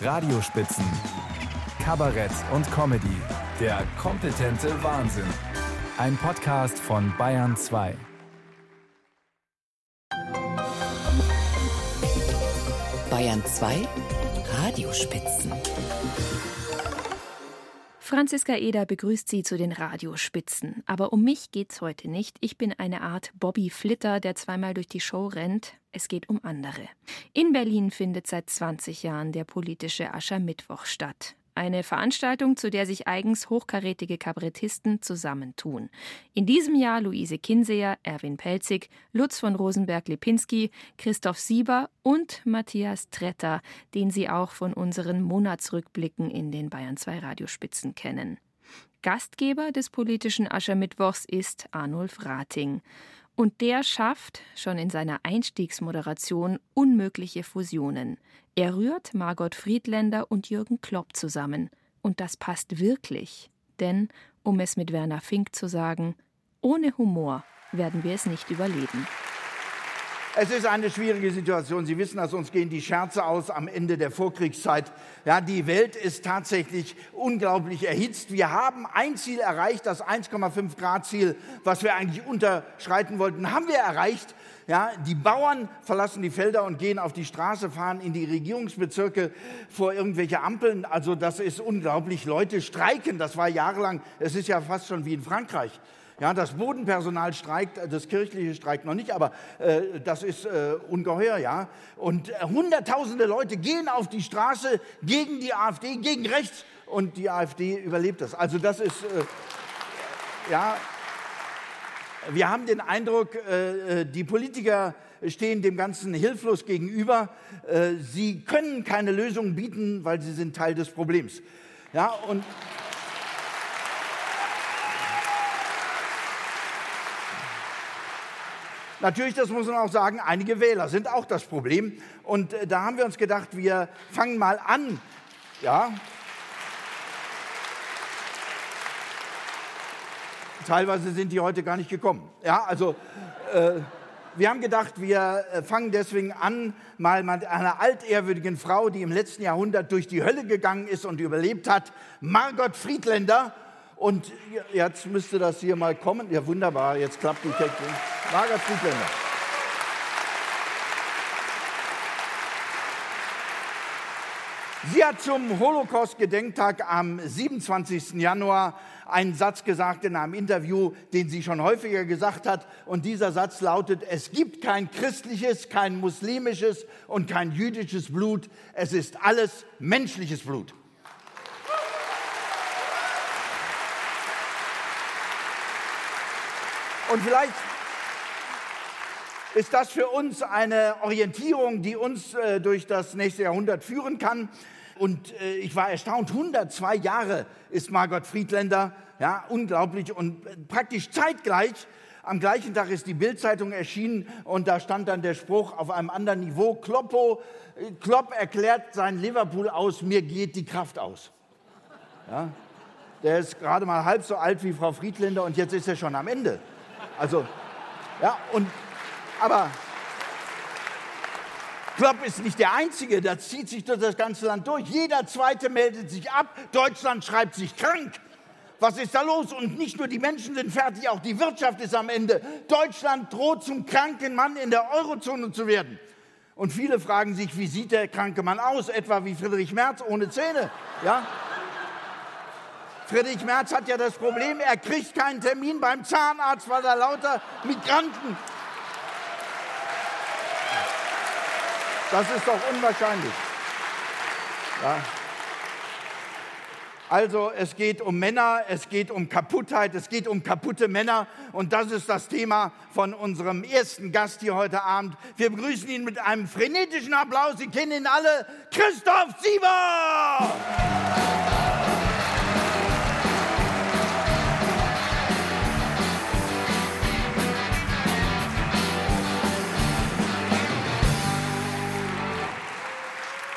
Radiospitzen. Kabarett und Comedy. Der kompetente Wahnsinn. Ein Podcast von Bayern 2. Bayern 2 Radiospitzen. Franziska Eder begrüßt Sie zu den Radiospitzen. Aber um mich geht's heute nicht. Ich bin eine Art Bobby Flitter, der zweimal durch die Show rennt. Es geht um andere. In Berlin findet seit 20 Jahren der politische Aschermittwoch statt. Eine Veranstaltung, zu der sich eigens hochkarätige Kabarettisten zusammentun. In diesem Jahr Luise Kinseer, Erwin Pelzig, Lutz von Rosenberg-Lipinski, Christoph Sieber und Matthias Tretter, den Sie auch von unseren Monatsrückblicken in den Bayern 2 Radiospitzen kennen. Gastgeber des politischen Aschermittwochs ist Arnulf Rating. Und der schafft schon in seiner Einstiegsmoderation unmögliche Fusionen. Er rührt Margot Friedländer und Jürgen Klopp zusammen. Und das passt wirklich. Denn, um es mit Werner Fink zu sagen, ohne Humor werden wir es nicht überleben. Es ist eine schwierige Situation. Sie wissen, dass uns gehen die Scherze aus am Ende der Vorkriegszeit. Ja, die Welt ist tatsächlich unglaublich erhitzt. Wir haben ein Ziel erreicht, das 1,5 Grad Ziel, was wir eigentlich unterschreiten wollten, haben wir erreicht. Ja, die Bauern verlassen die Felder und gehen auf die Straße, fahren in die Regierungsbezirke vor irgendwelche Ampeln. Also das ist unglaublich. Leute streiken. Das war jahrelang. Es ist ja fast schon wie in Frankreich. Ja, das Bodenpersonal streikt, das kirchliche streikt noch nicht, aber äh, das ist äh, ungeheuer, ja. Und äh, hunderttausende Leute gehen auf die Straße gegen die AfD, gegen rechts und die AfD überlebt das. Also das ist, äh, ja, wir haben den Eindruck, äh, äh, die Politiker stehen dem Ganzen hilflos gegenüber. Sie können keine Lösung bieten, weil sie sind Teil des Problems. Ja, und Natürlich, das muss man auch sagen, einige Wähler sind auch das Problem. Und äh, da haben wir uns gedacht, wir fangen mal an. Ja. Teilweise sind die heute gar nicht gekommen. Ja, also äh, wir haben gedacht, wir äh, fangen deswegen an, mal mit einer altehrwürdigen Frau, die im letzten Jahrhundert durch die Hölle gegangen ist und überlebt hat, Margot Friedländer. Und jetzt müsste das hier mal kommen. Ja, wunderbar, jetzt klappt die Technik. Margot Friedländer. Sie hat zum Holocaust-Gedenktag am 27. Januar einen Satz gesagt in einem Interview, den sie schon häufiger gesagt hat. Und dieser Satz lautet, es gibt kein christliches, kein muslimisches und kein jüdisches Blut. Es ist alles menschliches Blut. Und vielleicht ist das für uns eine Orientierung, die uns äh, durch das nächste Jahrhundert führen kann. Und äh, ich war erstaunt, 102 Jahre ist Margot Friedländer, ja, unglaublich und äh, praktisch zeitgleich. Am gleichen Tag ist die Bildzeitung erschienen und da stand dann der Spruch auf einem anderen Niveau: Kloppo, äh, Klopp erklärt sein Liverpool aus, mir geht die Kraft aus. Ja, der ist gerade mal halb so alt wie Frau Friedländer und jetzt ist er schon am Ende. Also, ja, und aber Klopp ist nicht der Einzige, das zieht sich durch das ganze Land durch. Jeder Zweite meldet sich ab, Deutschland schreibt sich krank. Was ist da los? Und nicht nur die Menschen sind fertig, auch die Wirtschaft ist am Ende. Deutschland droht zum kranken Mann in der Eurozone zu werden. Und viele fragen sich, wie sieht der kranke Mann aus? Etwa wie Friedrich Merz ohne Zähne. Ja? Friedrich Merz hat ja das Problem, er kriegt keinen Termin beim Zahnarzt, weil er lauter Migranten Das ist doch unwahrscheinlich. Ja. Also es geht um Männer, es geht um Kaputtheit, es geht um kaputte Männer und das ist das Thema von unserem ersten Gast hier heute Abend. Wir begrüßen ihn mit einem frenetischen Applaus. Sie kennen ihn alle, Christoph Sieber!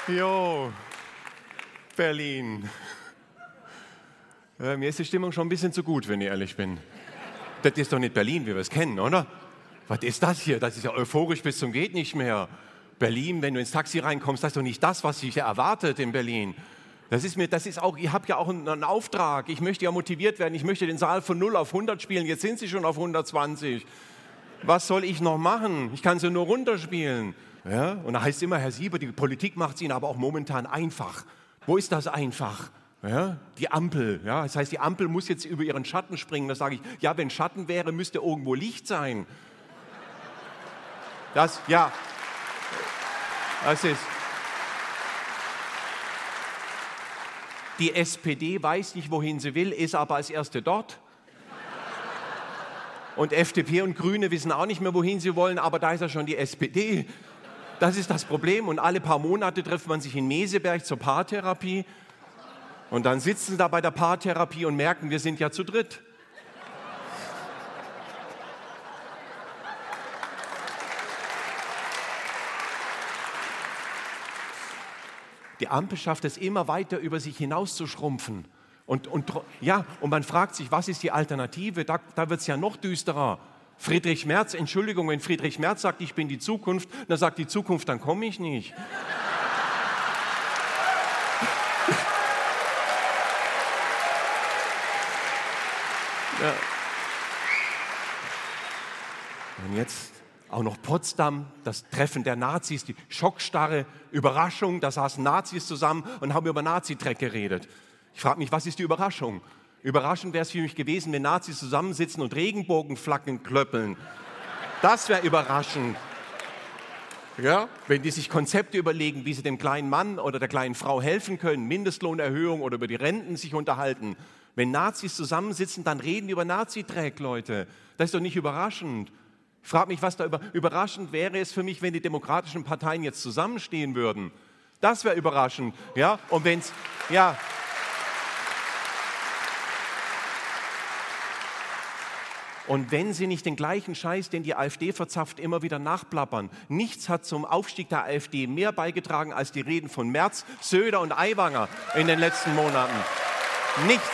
Jo, Berlin. Äh, mir ist die Stimmung schon ein bisschen zu gut, wenn ich ehrlich bin. Das ist doch nicht Berlin, wie wir es kennen, oder? Was ist das hier? Das ist ja euphorisch bis zum geht nicht mehr. Berlin, wenn du ins Taxi reinkommst, das ist doch nicht das, was sich erwartet in Berlin. Das ist mir, das ist auch, ich habe ja auch einen, einen, Auftrag. Ich möchte ja motiviert werden. Ich möchte den Saal von 0 auf 100 spielen. Jetzt sind sie schon auf 120. Was soll ich noch machen? Ich kann sie nur runterspielen. Ja? Und da heißt es immer, Herr Sieber, die Politik macht es Ihnen aber auch momentan einfach. Wo ist das einfach? Ja? Die Ampel. Ja? Das heißt, die Ampel muss jetzt über ihren Schatten springen. Da sage ich, ja, wenn Schatten wäre, müsste irgendwo Licht sein. Das, ja, das ist. Die SPD weiß nicht, wohin sie will, ist aber als Erste dort. Und FDP und Grüne wissen auch nicht mehr, wohin sie wollen, aber da ist ja schon die SPD. Das ist das Problem. Und alle paar Monate trifft man sich in Meseberg zur Paartherapie. Und dann sitzen sie da bei der Paartherapie und merken, wir sind ja zu dritt. Die Ampel schafft es immer weiter über sich hinaus zu schrumpfen. Und, und, ja, und man fragt sich, was ist die Alternative? Da, da wird es ja noch düsterer. Friedrich Merz, Entschuldigung, wenn Friedrich Merz sagt, ich bin die Zukunft, dann sagt die Zukunft, dann komme ich nicht. Ja. Und jetzt auch noch Potsdam, das Treffen der Nazis, die schockstarre Überraschung, da saßen Nazis zusammen und haben über Nazidreck geredet. Ich frage mich, was ist die Überraschung? Überraschend wäre es für mich gewesen, wenn Nazis zusammensitzen und Regenbogenflaggen klöppeln. Das wäre überraschend. Ja, wenn die sich Konzepte überlegen, wie sie dem kleinen Mann oder der kleinen Frau helfen können, Mindestlohnerhöhung oder über die Renten sich unterhalten. Wenn Nazis zusammensitzen, dann reden die über Nazidreck, Leute. Das ist doch nicht überraschend. Ich frage mich, was da über, überraschend wäre es für mich, wenn die demokratischen Parteien jetzt zusammenstehen würden. Das wäre überraschend. Ja, und wenn es, ja, Und wenn sie nicht den gleichen Scheiß, den die AfD verzapft, immer wieder nachplappern. Nichts hat zum Aufstieg der AfD mehr beigetragen als die Reden von Merz, Söder und Aiwanger in den letzten Monaten. Nichts.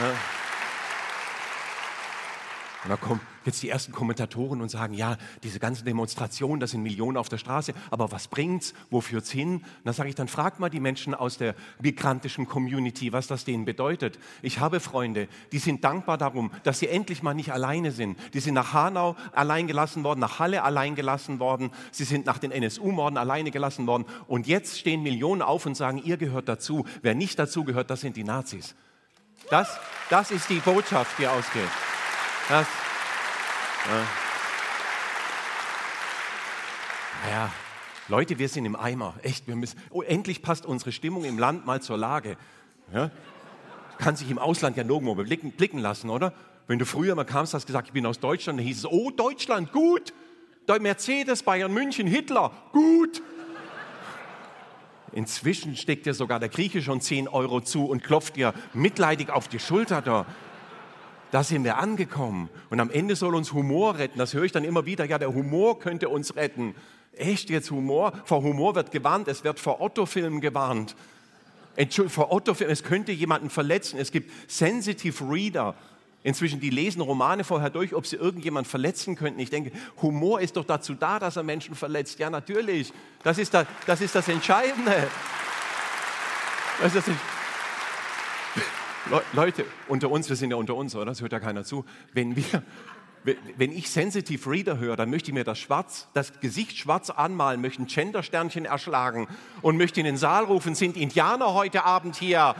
Ja. Und da kommen jetzt die ersten Kommentatoren und sagen, ja, diese ganzen Demonstrationen, das sind Millionen auf der Straße, aber was bringt's? Wo führt's hin? Und dann sage ich, dann fragt mal die Menschen aus der migrantischen Community, was das denen bedeutet. Ich habe Freunde, die sind dankbar darum, dass sie endlich mal nicht alleine sind. Die sind nach Hanau allein gelassen worden, nach Halle allein gelassen worden, sie sind nach den NSU-Morden alleine gelassen worden und jetzt stehen Millionen auf und sagen, ihr gehört dazu. Wer nicht dazu gehört, das sind die Nazis. Das, das ist die Botschaft, die ausgeht. Das, ja. Naja, Leute, wir sind im Eimer. Echt, wir müssen. Oh, endlich passt unsere Stimmung im Land mal zur Lage. Ja? Kann sich im Ausland ja nirgendwo blicken, blicken lassen, oder? Wenn du früher mal kamst, hast gesagt, ich bin aus Deutschland, dann hieß es, oh, Deutschland, gut. Mercedes, Bayern, München, Hitler, gut. Inzwischen steckt dir sogar der Grieche schon 10 Euro zu und klopft dir mitleidig auf die Schulter da. Da sind wir angekommen. Und am Ende soll uns Humor retten. Das höre ich dann immer wieder. Ja, der Humor könnte uns retten. Echt jetzt Humor? Vor Humor wird gewarnt. Es wird vor Otto-Filmen gewarnt. Entschuldigung, vor Otto-Filmen. Es könnte jemanden verletzen. Es gibt Sensitive Reader. Inzwischen, die lesen Romane vorher durch, ob sie irgendjemand verletzen könnten. Ich denke, Humor ist doch dazu da, dass er Menschen verletzt. Ja, natürlich. Das ist das, das, ist das Entscheidende. Das ist das Entscheidende. Leute, unter uns, wir sind ja unter uns, oder? Das hört ja keiner zu. Wenn wir, wenn ich Sensitive Reader höre, dann möchte ich mir das schwarz, das Gesicht schwarz anmalen, möchte ein Gendersternchen erschlagen und möchte in den Saal rufen, sind Indianer heute Abend hier?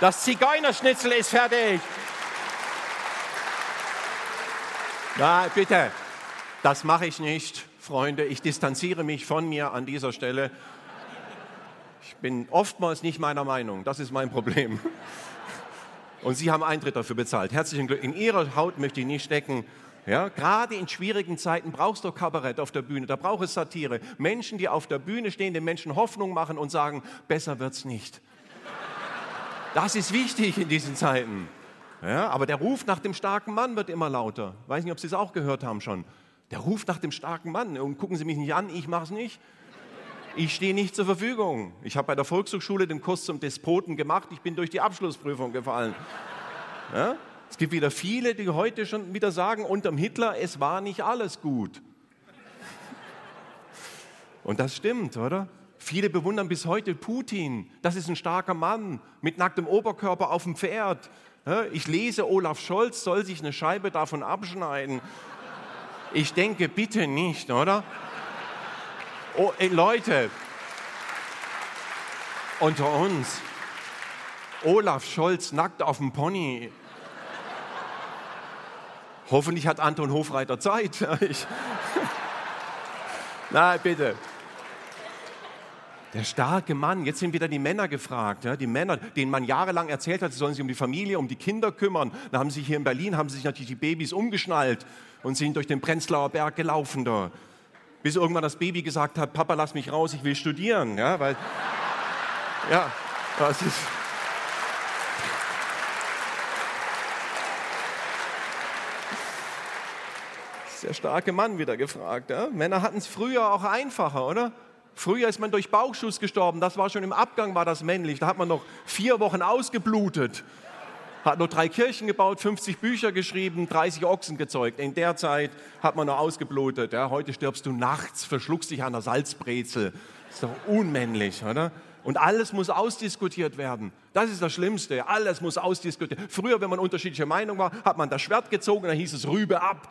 Das Zigeunerschnitzel ist fertig. Na, bitte, das mache ich nicht, Freunde. Ich distanziere mich von mir an dieser Stelle. Ich bin oftmals nicht meiner Meinung. Das ist mein Problem. Und Sie haben Eintritt dafür bezahlt. Herzlichen Glück. In Ihrer Haut möchte ich nicht stecken. Ja, gerade in schwierigen Zeiten brauchst du Kabarett auf der Bühne, da braucht es Satire. Menschen, die auf der Bühne stehen, den Menschen Hoffnung machen und sagen, besser wird's nicht. Das ist wichtig in diesen Zeiten. Ja, aber der Ruf nach dem starken Mann wird immer lauter. Weiß nicht, ob Sie es auch gehört haben schon. Der Ruf nach dem starken Mann. Und gucken Sie mich nicht an, ich mache es nicht. Ich stehe nicht zur Verfügung. Ich habe bei der Volkshochschule den Kurs zum Despoten gemacht. Ich bin durch die Abschlussprüfung gefallen. Ja? Es gibt wieder viele, die heute schon wieder sagen, unterm Hitler, es war nicht alles gut. Und das stimmt, oder? Viele bewundern bis heute Putin. Das ist ein starker Mann mit nacktem Oberkörper auf dem Pferd. Ich lese, Olaf Scholz soll sich eine Scheibe davon abschneiden. Ich denke, bitte nicht, oder? Oh, ey, Leute, unter uns, Olaf Scholz nackt auf dem Pony. Hoffentlich hat Anton Hofreiter Zeit. Ich, na, bitte. Der starke Mann, jetzt sind wieder die Männer gefragt, ja, die Männer, denen man jahrelang erzählt hat, sie sollen sich um die Familie, um die Kinder kümmern. Da haben sich hier in Berlin, haben sich natürlich die Babys umgeschnallt und sind durch den Prenzlauer Berg gelaufen da. Bis irgendwann das Baby gesagt hat, Papa, lass mich raus, ich will studieren. Ja, weil, ja, das ist... Der starke Mann wieder gefragt. Ja? Männer hatten es früher auch einfacher, oder? Früher ist man durch Bauchschuss gestorben, das war schon im Abgang, war das männlich. Da hat man noch vier Wochen ausgeblutet, hat nur drei Kirchen gebaut, 50 Bücher geschrieben, 30 Ochsen gezeugt. In der Zeit hat man noch ausgeblutet. Ja? Heute stirbst du nachts, verschluckst dich an der Salzbrezel. Ist doch unmännlich, oder? Und alles muss ausdiskutiert werden. Das ist das Schlimmste. Alles muss ausdiskutiert werden. Früher, wenn man unterschiedlicher Meinung war, hat man das Schwert gezogen, dann hieß es Rübe ab.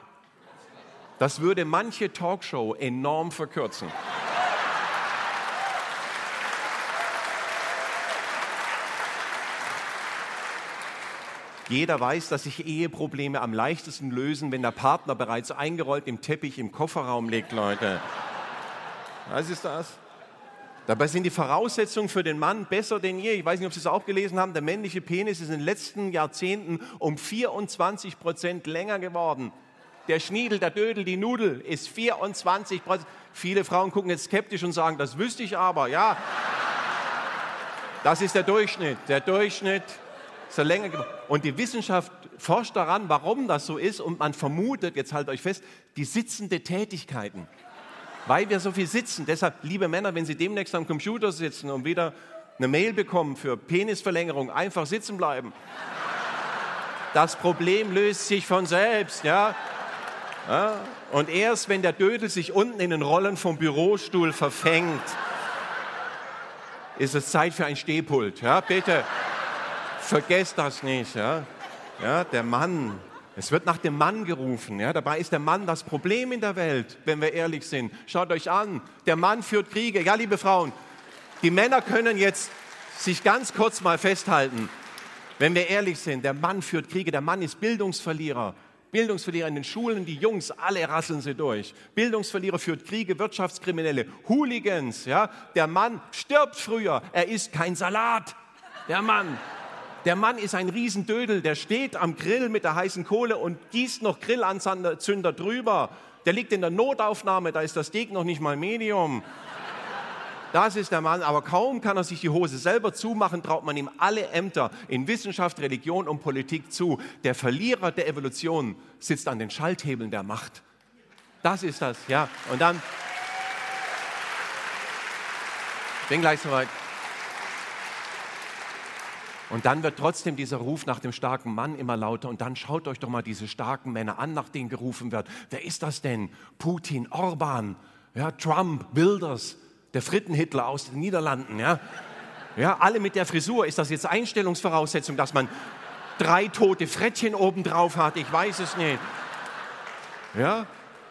Das würde manche Talkshow enorm verkürzen. Jeder weiß, dass sich Eheprobleme am leichtesten lösen, wenn der Partner bereits eingerollt im Teppich im Kofferraum liegt, Leute. Was ist das? Dabei sind die Voraussetzungen für den Mann besser denn je. Ich weiß nicht, ob Sie es auch gelesen haben. Der männliche Penis ist in den letzten Jahrzehnten um 24 Prozent länger geworden. Der Schniedel, der Dödel, die Nudel ist 24 Prozent. Viele Frauen gucken jetzt skeptisch und sagen, das wüsste ich aber. Ja, das ist der Durchschnitt. Der Durchschnitt ist länger. Und die Wissenschaft forscht daran, warum das so ist. Und man vermutet, jetzt haltet euch fest, die sitzende Tätigkeiten weil wir so viel sitzen. Deshalb, liebe Männer, wenn Sie demnächst am Computer sitzen und wieder eine Mail bekommen für Penisverlängerung, einfach sitzen bleiben. Das Problem löst sich von selbst, ja. ja. Und erst wenn der Dödel sich unten in den Rollen vom Bürostuhl verfängt, ist es Zeit für ein Stehpult. Ja, bitte, vergesst das nicht. Ja, ja der Mann, es wird nach dem Mann gerufen. Ja? Dabei ist der Mann das Problem in der Welt, wenn wir ehrlich sind. Schaut euch an, der Mann führt Kriege. Ja, liebe Frauen, die Männer können jetzt sich ganz kurz mal festhalten. Wenn wir ehrlich sind, der Mann führt Kriege, der Mann ist Bildungsverlierer. Bildungsverlierer in den Schulen, die Jungs, alle rasseln sie durch. Bildungsverlierer führt Kriege, Wirtschaftskriminelle, Hooligans. Ja? Der Mann stirbt früher, er isst kein Salat. Der Mann. Der Mann ist ein Riesendödel, der steht am Grill mit der heißen Kohle und gießt noch Grillanzünder drüber. Der liegt in der Notaufnahme, da ist das Steak noch nicht mal Medium. Das ist der Mann, aber kaum kann er sich die Hose selber zumachen, traut man ihm alle Ämter in Wissenschaft, Religion und Politik zu. Der Verlierer der Evolution sitzt an den Schalthebeln der Macht. Das ist das, ja. Und dann, bin gleich soweit. Und dann wird trotzdem dieser Ruf nach dem starken Mann immer lauter. Und dann schaut euch doch mal diese starken Männer an, nach denen gerufen wird. Wer ist das denn? Putin, Orban, ja, Trump, Wilders, der Frittenhitler aus den Niederlanden. Ja? Ja, alle mit der Frisur. Ist das jetzt Einstellungsvoraussetzung, dass man drei tote Frettchen obendrauf hat? Ich weiß es nicht. Ja,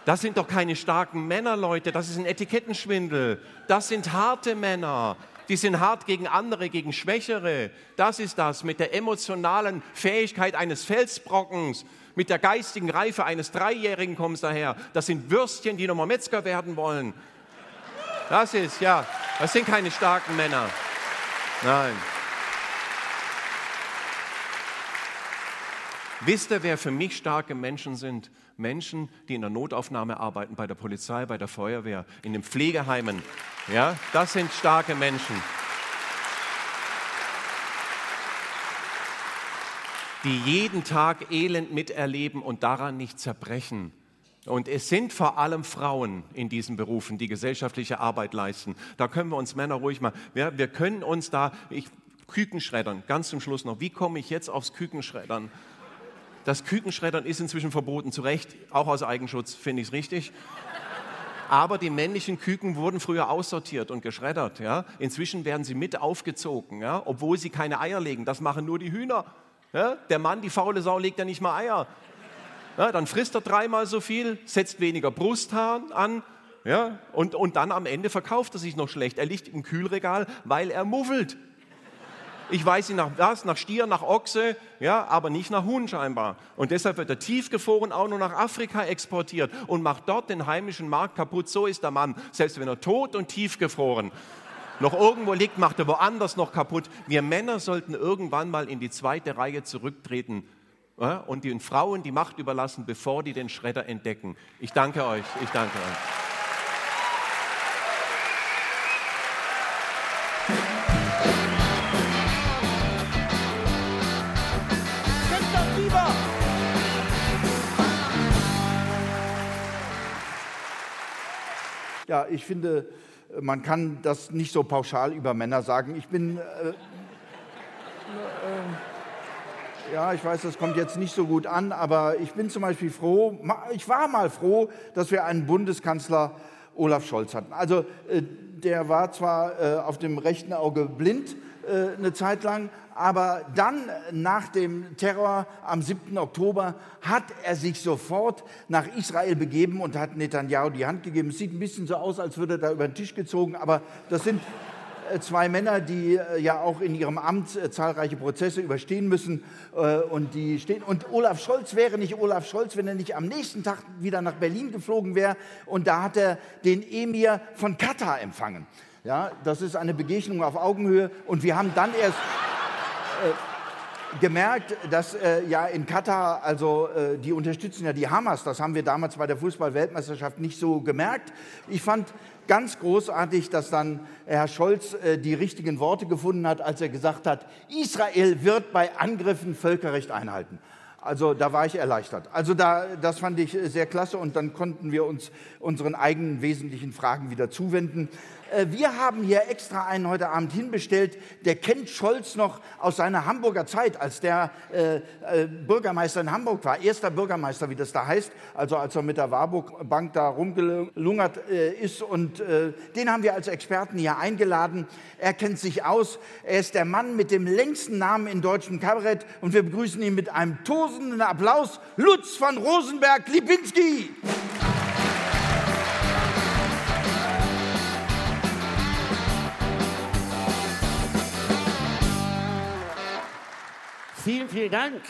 das sind doch keine starken Männer, Leute. Das ist ein Etikettenschwindel. Das sind harte Männer die sind hart gegen andere, gegen Schwächere. Das ist das mit der emotionalen Fähigkeit eines Felsbrockens, mit der geistigen Reife eines Dreijährigen kommst daher. Das sind Würstchen, die nochmal Metzger werden wollen. Das ist, ja, das sind keine starken Männer. Nein. Wisst ihr, wer für mich starke Menschen sind? Menschen, die in der Notaufnahme arbeiten, bei der Polizei, bei der Feuerwehr, in den Pflegeheimen. Ja, das sind starke Menschen. die jeden Tag Elend miterleben und daran nicht zerbrechen. Und es sind vor allem Frauen in diesen Berufen, die gesellschaftliche Arbeit leisten. Da können wir uns Männer ruhig mal, wir, wir können uns da, ich, Kükenschreddern, ganz zum Schluss noch. Wie komme ich jetzt aufs Kükenschreddern? Das Kükenschreddern ist inzwischen verboten, zu Recht, auch aus Eigenschutz finde ich es richtig. Aber die männlichen Küken wurden früher aussortiert und geschreddert. Ja? Inzwischen werden sie mit aufgezogen, ja? obwohl sie keine Eier legen. Das machen nur die Hühner. Ja? Der Mann, die faule Sau, legt ja nicht mal Eier. Dann frisst er dreimal so viel, setzt weniger Brusthaar an und, und dann am Ende verkauft er sich noch schlecht. Er liegt im Kühlregal, weil er muffelt. Ich weiß nicht nach was, nach Stier, nach Ochse, ja, aber nicht nach Huhn scheinbar. Und deshalb wird er tiefgefroren auch nur nach Afrika exportiert und macht dort den heimischen Markt kaputt. So ist der Mann. Selbst wenn er tot und tiefgefroren noch irgendwo liegt, macht er woanders noch kaputt. Wir Männer sollten irgendwann mal in die zweite Reihe zurücktreten ja, und den Frauen die Macht überlassen, bevor die den Schredder entdecken. Ich danke euch. Ich danke euch. Ja, ich finde, man kann das nicht so pauschal über Männer sagen. Ich bin. Äh, äh, ja, ich weiß, das kommt jetzt nicht so gut an, aber ich bin zum Beispiel froh, ich war mal froh, dass wir einen Bundeskanzler Olaf Scholz hatten. Also äh, der war zwar äh, auf dem rechten Auge blind äh, eine Zeit lang, aber dann nach dem Terror am 7. Oktober hat er sich sofort nach Israel begeben und hat Netanyahu die Hand gegeben. Es sieht ein bisschen so aus, als würde er da über den Tisch gezogen, aber das sind äh, zwei Männer, die äh, ja auch in ihrem Amt äh, zahlreiche Prozesse überstehen müssen und die stehen. Und Olaf Scholz wäre nicht Olaf Scholz, wenn er nicht am nächsten Tag wieder nach Berlin geflogen wäre. Und da hat er den Emir von Katar empfangen. Ja, das ist eine Begegnung auf Augenhöhe. Und wir haben dann erst gemerkt, dass äh, ja in Katar, also äh, die unterstützen ja die Hamas. Das haben wir damals bei der Fußball-Weltmeisterschaft nicht so gemerkt. Ich fand ganz großartig, dass dann Herr Scholz äh, die richtigen Worte gefunden hat, als er gesagt hat, Israel wird bei Angriffen Völkerrecht einhalten. Also da war ich erleichtert. Also da, das fand ich sehr klasse und dann konnten wir uns unseren eigenen wesentlichen Fragen wieder zuwenden. Äh, wir haben hier extra einen heute Abend hinbestellt, der kennt Scholz noch aus seiner Hamburger Zeit, als der äh, äh, Bürgermeister in Hamburg war, erster Bürgermeister, wie das da heißt, also als er mit der Warburg Bank da rumgelungert äh, ist. Und äh, den haben wir als Experten hier eingeladen. Er kennt sich aus. Er ist der Mann mit dem längsten Namen in deutschem Kabarett und wir begrüßen ihn mit einem tosenden Applaus. Lutz von Rosenberg-Lipinski. Vielen, vielen Dank.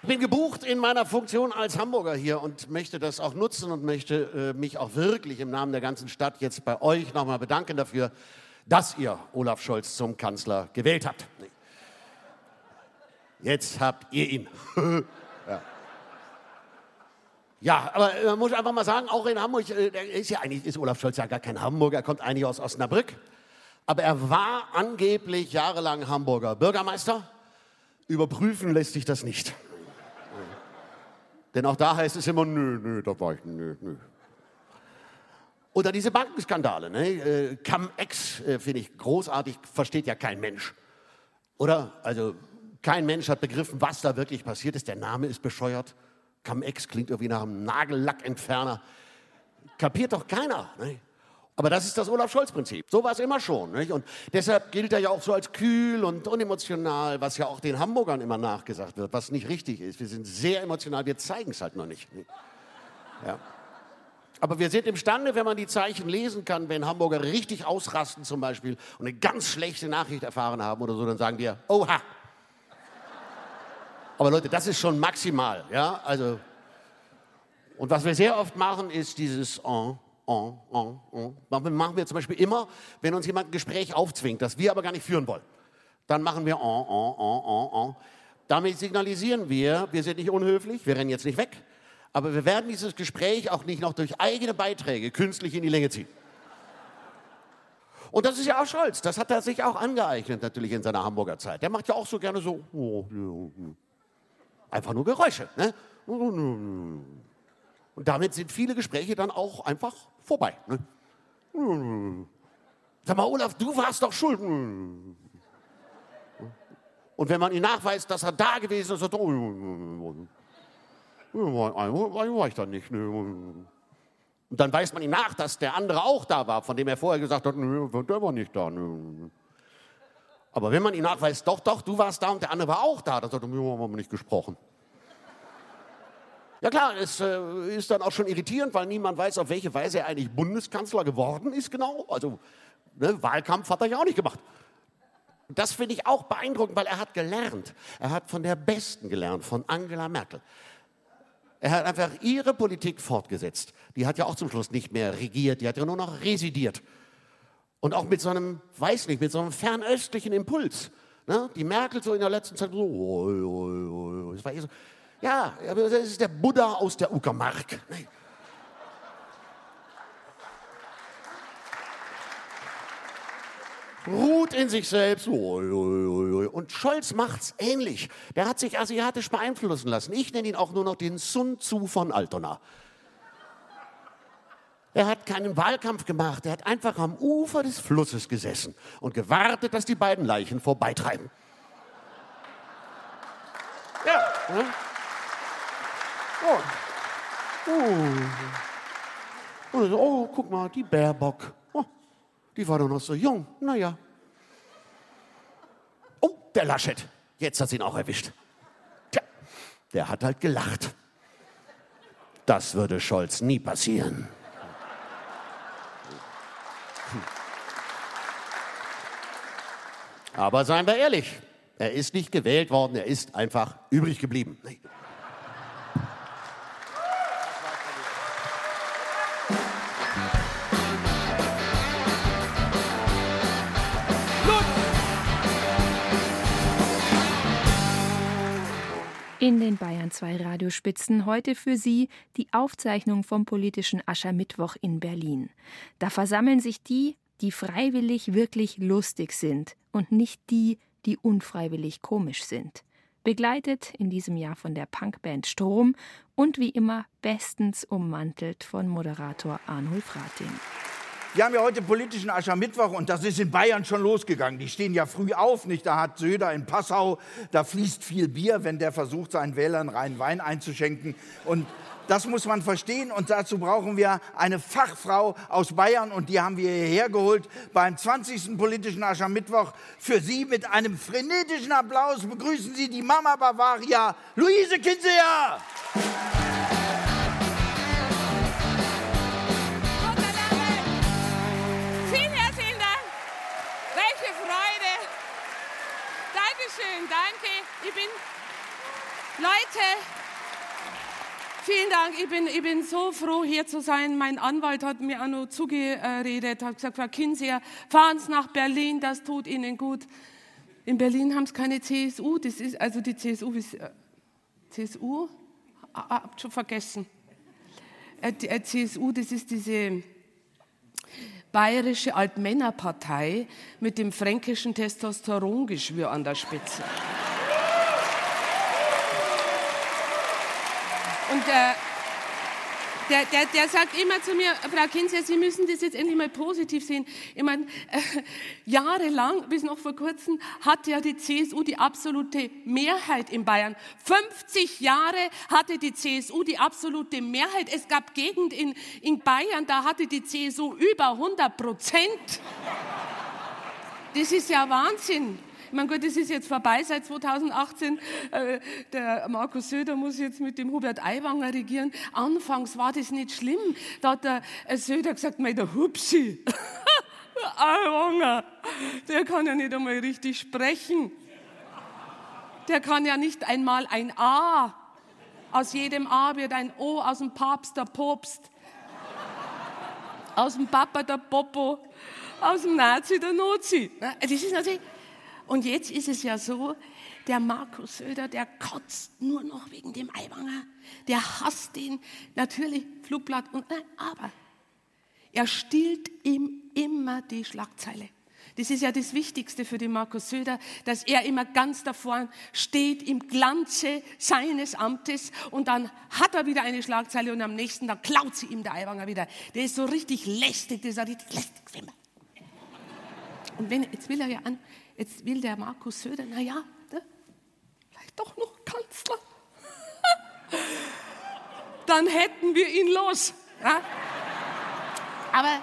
Ich bin gebucht in meiner Funktion als Hamburger hier und möchte das auch nutzen und möchte äh, mich auch wirklich im Namen der ganzen Stadt jetzt bei euch nochmal bedanken dafür, dass ihr Olaf Scholz zum Kanzler gewählt habt. Jetzt habt ihr ihn. ja. ja. aber man äh, muss einfach mal sagen, auch in Hamburg, äh, ist ja eigentlich ist Olaf Scholz ja gar kein Hamburger, er kommt eigentlich aus Osnabrück. Aber er war angeblich jahrelang Hamburger Bürgermeister Überprüfen lässt sich das nicht. Denn auch da heißt es immer, nö, nö, da war ich, nö, nö. Oder diese Bankenskandale, ne? Äh, Cum-Ex äh, finde ich großartig, versteht ja kein Mensch. Oder? Also kein Mensch hat begriffen, was da wirklich passiert ist. Der Name ist bescheuert. Cum-Ex klingt irgendwie nach einem Nagellackentferner. Kapiert doch keiner. Ne? Aber das ist das Olaf-Scholz-Prinzip. So war es immer schon. Nicht? Und deshalb gilt er ja auch so als kühl und unemotional, was ja auch den Hamburgern immer nachgesagt wird, was nicht richtig ist. Wir sind sehr emotional, wir zeigen es halt noch nicht. Ja. Aber wir sind imstande, wenn man die Zeichen lesen kann, wenn Hamburger richtig ausrasten zum Beispiel und eine ganz schlechte Nachricht erfahren haben oder so, dann sagen wir, oha. Aber Leute, das ist schon maximal. Ja? Also, und was wir sehr oft machen, ist dieses oh, oh, oh, oh. Machen wir zum Beispiel immer, wenn uns jemand ein Gespräch aufzwingt, das wir aber gar nicht führen wollen. Dann machen wir oh, oh, oh, oh, oh. Damit signalisieren wir, wir sind nicht unhöflich, wir rennen jetzt nicht weg, aber wir werden dieses Gespräch auch nicht noch durch eigene Beiträge künstlich in die Länge ziehen. Und das ist ja auch Scholz. Das hat er sich auch angeeignet, natürlich in seiner Hamburger Zeit. Der macht ja auch so gerne so. Einfach nur Geräusche. Ne? Und damit sind viele Gespräche dann auch einfach vorbei. Ne? Sag mal, Olaf, du warst doch schuld. Und wenn man ihn nachweist, dass er da gewesen ist, sagt er, war ich da nicht. Ne? Und dann weist man ihm nach, dass der andere auch da war, von dem er vorher gesagt hat, der war nicht da. Aber wenn man ihm nachweist, doch, doch, du warst da und der andere war auch da, dann sagt er, wir nicht gesprochen. Ja klar, es äh, ist dann auch schon irritierend, weil niemand weiß, auf welche Weise er eigentlich Bundeskanzler geworden ist genau. Also ne, Wahlkampf hat er ja auch nicht gemacht. Das finde ich auch beeindruckend, weil er hat gelernt. Er hat von der Besten gelernt, von Angela Merkel. Er hat einfach ihre Politik fortgesetzt. Die hat ja auch zum Schluss nicht mehr regiert, die hat ja nur noch residiert. Und auch mit so einem, weiß nicht, mit so einem fernöstlichen Impuls. Ne? Die Merkel so in der letzten Zeit so, oh, oh, oh, das war so, ja, das ist der Buddha aus der Uckermark. Ruht in sich selbst. Und Scholz macht's ähnlich. Der hat sich asiatisch beeinflussen lassen. Ich nenne ihn auch nur noch den Sun Tzu von Altona. Er hat keinen Wahlkampf gemacht, er hat einfach am Ufer des Flusses gesessen und gewartet, dass die beiden Leichen vorbeitreiben. Ja. Ne? Oh. Oh. oh, guck mal, die Baerbock. Oh, die war doch noch so jung. Naja. Oh, der Laschet. Jetzt hat sie ihn auch erwischt. Tja, der hat halt gelacht. Das würde Scholz nie passieren. Aber seien wir ehrlich, er ist nicht gewählt worden, er ist einfach übrig geblieben. In den Bayern 2 Radiospitzen heute für Sie die Aufzeichnung vom politischen Aschermittwoch in Berlin. Da versammeln sich die, die freiwillig wirklich lustig sind und nicht die, die unfreiwillig komisch sind. Begleitet in diesem Jahr von der Punkband Strom und wie immer bestens ummantelt von Moderator Arnulf Rating. Wir haben ja heute politischen Aschermittwoch und das ist in Bayern schon losgegangen. Die stehen ja früh auf, nicht? Da hat Söder in Passau, da fließt viel Bier, wenn der versucht, seinen Wählern rein Wein einzuschenken. Und das muss man verstehen und dazu brauchen wir eine Fachfrau aus Bayern und die haben wir hierher geholt beim 20. politischen Aschermittwoch. Für Sie mit einem frenetischen Applaus begrüßen Sie die Mama Bavaria, Luise Kinseher. Dankeschön, danke. Ich bin, Leute, Vielen Dank. Ich bin, ich bin so froh, hier zu sein. Mein Anwalt hat mir auch noch zugeredet, hat gesagt, Frau Kinseer, fahren Sie nach Berlin, das tut Ihnen gut. In Berlin haben Sie keine CSU. Das ist, also die CSU, ist, äh, CSU? Ah, ah, schon vergessen. Äh, die äh, CSU, das ist diese bayerische Altmännerpartei mit dem fränkischen Testosterongeschwür an der Spitze. Und äh, der, der, der sagt immer zu mir, Frau Kinzer, Sie müssen das jetzt endlich mal positiv sehen. Ich meine, äh, jahrelang, bis noch vor kurzem, hatte ja die CSU die absolute Mehrheit in Bayern. 50 Jahre hatte die CSU die absolute Mehrheit. Es gab Gegend in, in Bayern, da hatte die CSU über 100 Prozent. Das ist ja Wahnsinn. Ich meine, gut, das ist jetzt vorbei seit 2018. Äh, der Markus Söder muss jetzt mit dem Hubert Aiwanger regieren. Anfangs war das nicht schlimm. Da hat der äh, Söder gesagt, mein der Hupsi, Aiwanger, der kann ja nicht einmal richtig sprechen. Der kann ja nicht einmal ein A. Aus jedem A wird ein O, aus dem Papst der Popst, aus dem Papa der Popo, aus dem Nazi der Nozi. Das ist natürlich und jetzt ist es ja so, der Markus Söder, der kotzt nur noch wegen dem Aiwanger. Der hasst ihn. Natürlich Flugblatt und nein, aber er stillt ihm immer die Schlagzeile. Das ist ja das Wichtigste für den Markus Söder, dass er immer ganz davor steht im Glanze seines Amtes und dann hat er wieder eine Schlagzeile und am nächsten Tag klaut sie ihm der Aiwanger wieder. Der ist so richtig lästig, das ist richtig lästig. Und wenn, jetzt will er ja an, Jetzt will der Markus Söder, naja, ne, vielleicht doch noch Kanzler. Dann hätten wir ihn los. Ja? Aber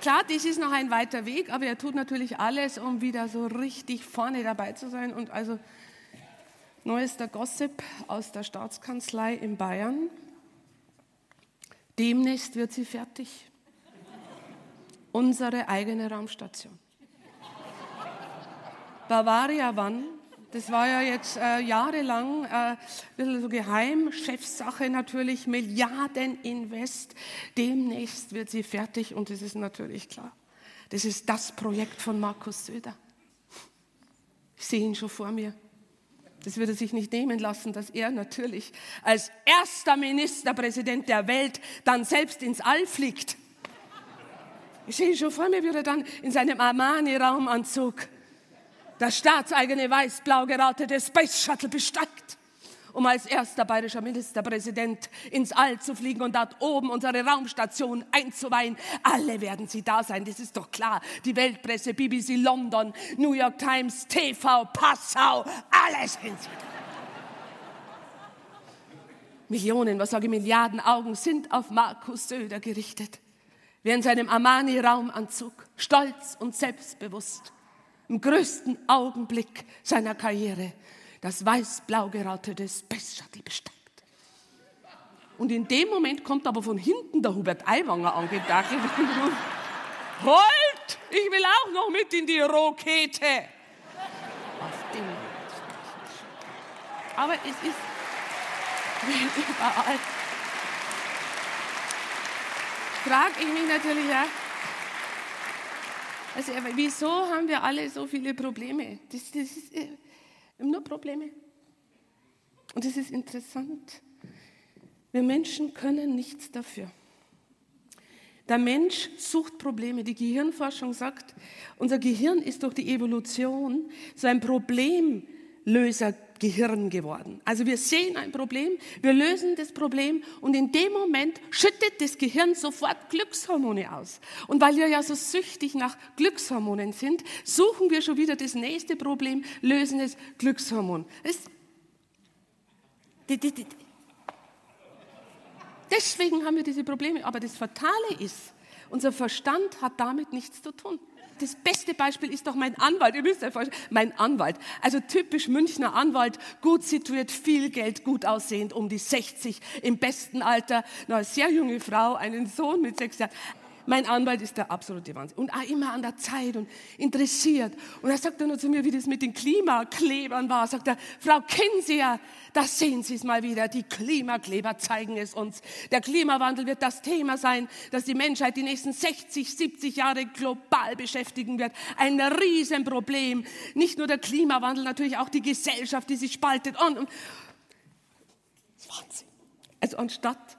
klar, das ist noch ein weiter Weg, aber er tut natürlich alles, um wieder so richtig vorne dabei zu sein. Und also neuester Gossip aus der Staatskanzlei in Bayern. Demnächst wird sie fertig. Unsere eigene Raumstation. Bavaria wann? Das war ja jetzt äh, jahrelang äh, ein bisschen so geheim, Chefsache natürlich, Milliardeninvest. Demnächst wird sie fertig und das ist natürlich klar. Das ist das Projekt von Markus Söder. Ich sehe ihn schon vor mir. Das würde sich nicht nehmen lassen, dass er natürlich als erster Ministerpräsident der Welt dann selbst ins All fliegt. Ich sehe ihn schon vor mir, wie er dann in seinem Armani-Raumanzug das staatseigene weiß-blau gerautete Space Shuttle besteigt, um als erster bayerischer Ministerpräsident ins All zu fliegen und dort oben unsere Raumstation einzuweihen. Alle werden sie da sein, das ist doch klar. Die Weltpresse, BBC London, New York Times, TV, Passau, alle sind sie da. Millionen, was sage ich, Milliarden Augen sind auf Markus Söder gerichtet. Wer in seinem Armani-Raumanzug, stolz und selbstbewusst, im größten Augenblick seiner Karriere das weiß-blau gerautete Space Shuttle besteigt. Und in dem Moment kommt aber von hinten der Hubert Aiwanger angedackelt. Halt! Ich will auch noch mit in die Rokete. Auf den Aber es ist überall. Frage ich mich natürlich, ja, also, wieso haben wir alle so viele Probleme? Das, das ist äh, nur Probleme. Und das ist interessant. Wir Menschen können nichts dafür. Der Mensch sucht Probleme. Die Gehirnforschung sagt, unser Gehirn ist durch die Evolution so ein Problemlöser Gehirn geworden. Also wir sehen ein Problem, wir lösen das Problem und in dem Moment schüttet das Gehirn sofort Glückshormone aus. Und weil wir ja so süchtig nach Glückshormonen sind, suchen wir schon wieder das nächste Problem, lösen das Glückshormon. Deswegen haben wir diese Probleme. Aber das Fatale ist, unser Verstand hat damit nichts zu tun das beste Beispiel ist doch mein Anwalt. Ihr müsst euch vorstellen, mein Anwalt. Also typisch Münchner Anwalt, gut situiert, viel Geld, gut aussehend, um die 60, im besten Alter, eine sehr junge Frau, einen Sohn mit sechs Jahren. Mein Anwalt ist der absolute Wahnsinn und auch immer an der Zeit und interessiert. Und er sagt dann nur zu mir, wie das mit den Klimaklebern war. Sagt er, Frau Kinseer, da sehen Sie es mal wieder. Die Klimakleber zeigen es uns. Der Klimawandel wird das Thema sein, das die Menschheit die nächsten 60, 70 Jahre global beschäftigen wird. Ein Riesenproblem. Nicht nur der Klimawandel, natürlich auch die Gesellschaft, die sich spaltet. Und, und. Das ist Wahnsinn. Also anstatt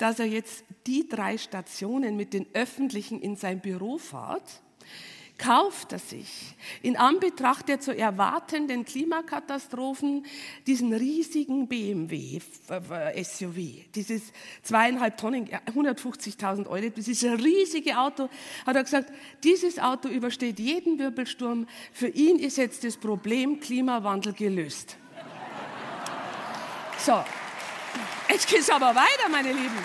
dass er jetzt die drei Stationen mit den öffentlichen in sein Büro fährt, kauft er sich in Anbetracht der zu erwartenden Klimakatastrophen diesen riesigen BMW SUV, dieses zweieinhalb Tonnen, 150.000 Euro, dieses riesige Auto, hat er gesagt, dieses Auto übersteht jeden Wirbelsturm. Für ihn ist jetzt das Problem Klimawandel gelöst. So, Jetzt geht es aber weiter, meine Lieben.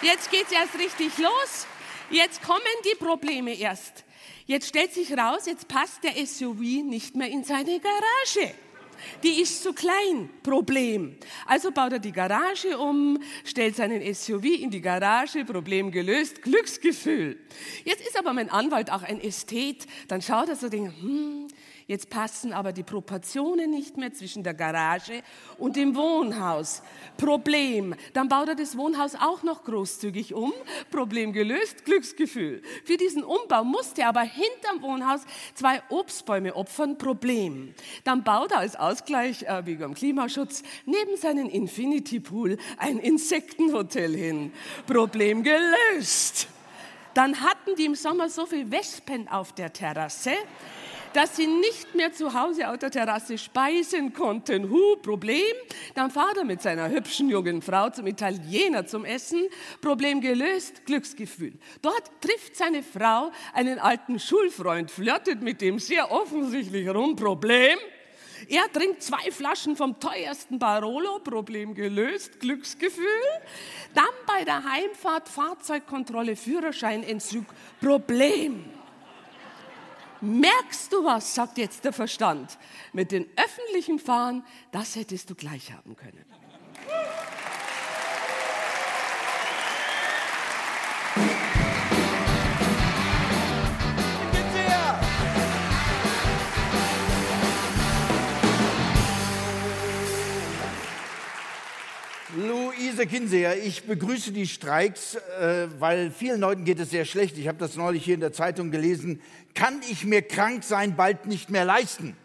Jetzt geht es erst richtig los. Jetzt kommen die Probleme erst. Jetzt stellt sich raus, jetzt passt der SUV nicht mehr in seine Garage. Die ist zu klein, Problem. Also baut er die Garage um, stellt seinen SUV in die Garage, Problem gelöst, Glücksgefühl. Jetzt ist aber mein Anwalt auch ein Ästhet, dann schaut er so, denkt, hm, Jetzt passen aber die Proportionen nicht mehr zwischen der Garage und dem Wohnhaus. Problem. Dann baut er das Wohnhaus auch noch großzügig um. Problem gelöst, Glücksgefühl. Für diesen Umbau musste er aber hinterm Wohnhaus zwei Obstbäume opfern. Problem. Dann baut er als Ausgleich, äh, beim Klimaschutz, neben seinen Infinity Pool ein Insektenhotel hin. Problem gelöst. Dann hatten die im Sommer so viel Wespen auf der Terrasse, dass sie nicht mehr zu Hause auf der Terrasse speisen konnten. Hu, Problem. Dann fahrt er mit seiner hübschen jungen Frau zum Italiener zum Essen. Problem gelöst, Glücksgefühl. Dort trifft seine Frau einen alten Schulfreund, flirtet mit dem sehr offensichtlich rum. Problem. Er trinkt zwei Flaschen vom teuersten Barolo, Problem gelöst, Glücksgefühl. Dann bei der Heimfahrt Fahrzeugkontrolle, Führerscheinentzug, Problem. Merkst du was, sagt jetzt der Verstand. Mit den öffentlichen Fahren, das hättest du gleich haben können. Luise Kinseher, ich begrüße die Streiks, äh, weil vielen Leuten geht es sehr schlecht. Ich habe das neulich hier in der Zeitung gelesen. Kann ich mir krank sein bald nicht mehr leisten?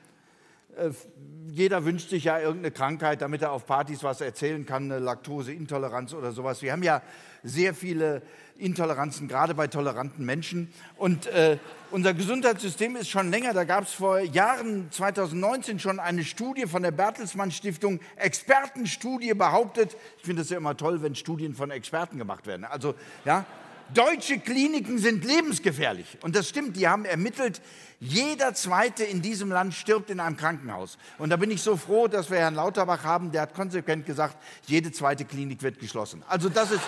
Jeder wünscht sich ja irgendeine Krankheit, damit er auf Partys was erzählen kann, eine Laktoseintoleranz oder sowas. Wir haben ja sehr viele Intoleranzen, gerade bei toleranten Menschen. Und äh, unser Gesundheitssystem ist schon länger, da gab es vor Jahren, 2019 schon eine Studie von der Bertelsmann Stiftung, Expertenstudie behauptet, ich finde es ja immer toll, wenn Studien von Experten gemacht werden. Also, ja, Deutsche Kliniken sind lebensgefährlich. Und das stimmt, die haben ermittelt, jeder Zweite in diesem Land stirbt in einem Krankenhaus. Und da bin ich so froh, dass wir Herrn Lauterbach haben, der hat konsequent gesagt, jede zweite Klinik wird geschlossen. Also das ist...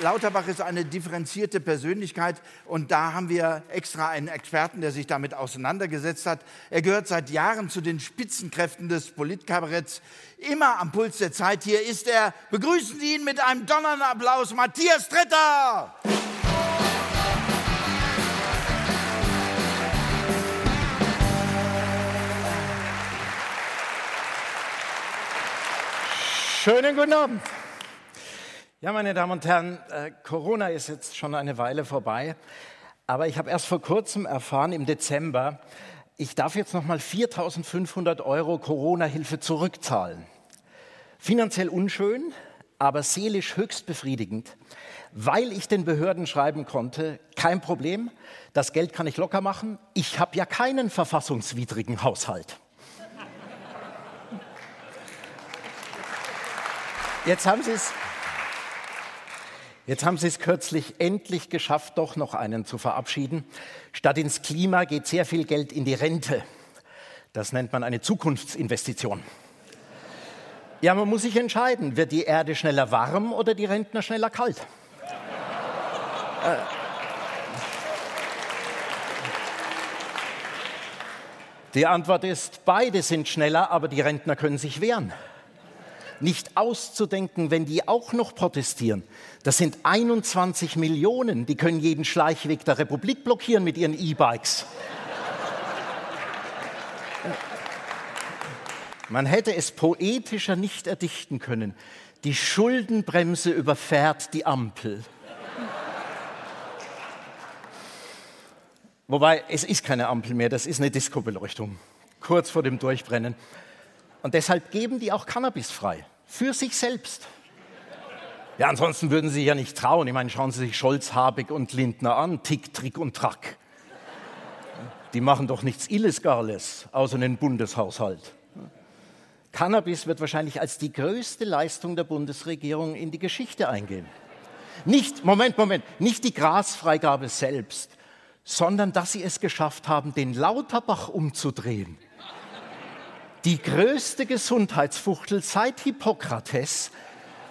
Lauterbach ist eine differenzierte Persönlichkeit und da haben wir extra einen Experten, der sich damit auseinandergesetzt hat. Er gehört seit Jahren zu den Spitzenkräften des Politkabaretts. Immer am Puls der Zeit hier ist er. Begrüßen Sie ihn mit einem donnernden Applaus, Matthias Tretter! Schönen guten Abend. Ja, meine Damen und Herren, äh, Corona ist jetzt schon eine Weile vorbei, aber ich habe erst vor kurzem erfahren, im Dezember, ich darf jetzt noch mal 4.500 Euro Corona-Hilfe zurückzahlen. Finanziell unschön, aber seelisch höchst befriedigend, weil ich den Behörden schreiben konnte, kein Problem, das Geld kann ich locker machen, ich habe ja keinen verfassungswidrigen Haushalt. Jetzt haben Sie es Jetzt haben Sie es kürzlich endlich geschafft, doch noch einen zu verabschieden. Statt ins Klima geht sehr viel Geld in die Rente. Das nennt man eine Zukunftsinvestition. Ja, man muss sich entscheiden, wird die Erde schneller warm oder die Rentner schneller kalt? Äh. Die Antwort ist, beide sind schneller, aber die Rentner können sich wehren nicht auszudenken, wenn die auch noch protestieren. Das sind 21 Millionen, die können jeden Schleichweg der Republik blockieren mit ihren E-Bikes. Man hätte es poetischer nicht erdichten können. Die Schuldenbremse überfährt die Ampel. Wobei, es ist keine Ampel mehr, das ist eine Disco-Beleuchtung. Kurz vor dem Durchbrennen. Und deshalb geben die auch Cannabis frei. Für sich selbst. Ja, ansonsten würden sie ja nicht trauen. Ich meine, schauen Sie sich Scholz, Habeck und Lindner an. Tick, Trick und Track. Die machen doch nichts Illegales, außer den Bundeshaushalt. Cannabis wird wahrscheinlich als die größte Leistung der Bundesregierung in die Geschichte eingehen. Nicht, Moment, Moment, nicht die Grasfreigabe selbst, sondern dass sie es geschafft haben, den Lauterbach umzudrehen die größte Gesundheitsfuchtel seit Hippokrates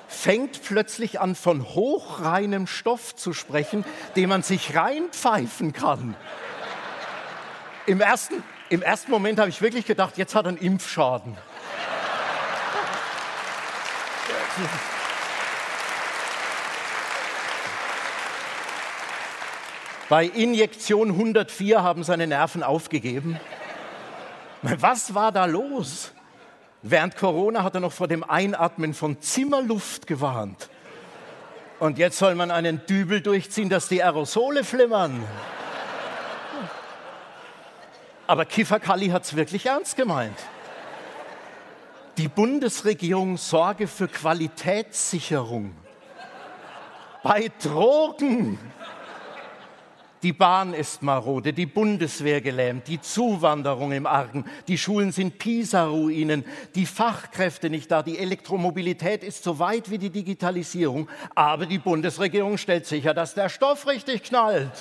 fängt plötzlich an, von hochreinem Stoff zu sprechen, den man sich reinpfeifen kann. Im ersten, im ersten Moment habe ich wirklich gedacht, jetzt hat er einen Impfschaden. Bei Injektion 104 haben seine Nerven aufgegeben. Was war da los? Während Corona hat er noch vor dem Einatmen von Zimmerluft gewarnt. Und jetzt soll man einen Dübel durchziehen, dass die Aerosole flimmern. Aber Kifferkalli hat es wirklich ernst gemeint. Die Bundesregierung sorge für Qualitätssicherung bei Drogen. Die Bahn ist marode, die Bundeswehr gelähmt, die Zuwanderung im Argen, die Schulen sind Pisa-Ruinen, die Fachkräfte nicht da, die Elektromobilität ist so weit wie die Digitalisierung, aber die Bundesregierung stellt sicher, dass der Stoff richtig knallt.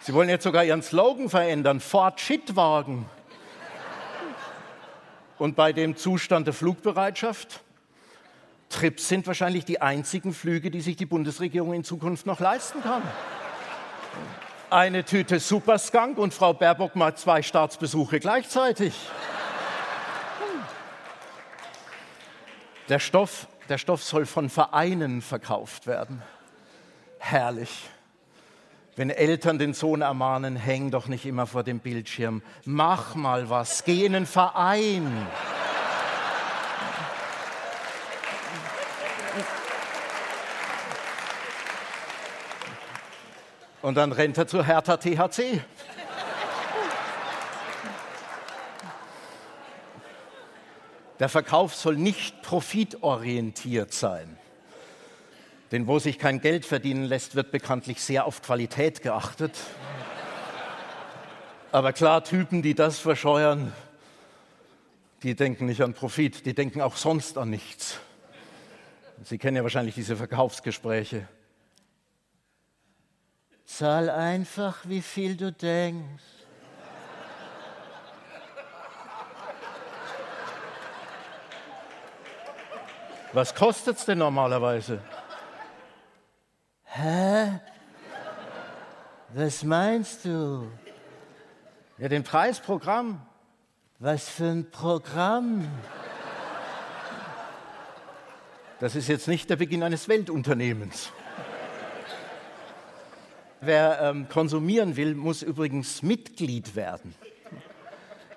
Sie wollen jetzt sogar Ihren Slogan verändern, Ford Shitwagen. Und bei dem Zustand der Flugbereitschaft, Trips sind wahrscheinlich die einzigen Flüge, die sich die Bundesregierung in Zukunft noch leisten kann. Eine Tüte Superskunk und Frau Baerbock mal zwei Staatsbesuche gleichzeitig. Der Stoff, der Stoff soll von Vereinen verkauft werden. Herrlich wenn Eltern den Sohn ermahnen, häng doch nicht immer vor dem Bildschirm, mach mal was, geh in einen Verein. Und dann rennt er zu Hertha THC. Der Verkauf soll nicht profitorientiert sein. Denn wo sich kein Geld verdienen lässt, wird bekanntlich sehr auf Qualität geachtet. Aber klar, Typen, die das verscheuern, die denken nicht an Profit, die denken auch sonst an nichts. Sie kennen ja wahrscheinlich diese Verkaufsgespräche. Zahl einfach, wie viel du denkst. Was kostet es denn normalerweise? Hä? Was meinst du? Ja, den Preisprogramm. Was für ein Programm? Das ist jetzt nicht der Beginn eines Weltunternehmens. Wer ähm, konsumieren will, muss übrigens Mitglied werden.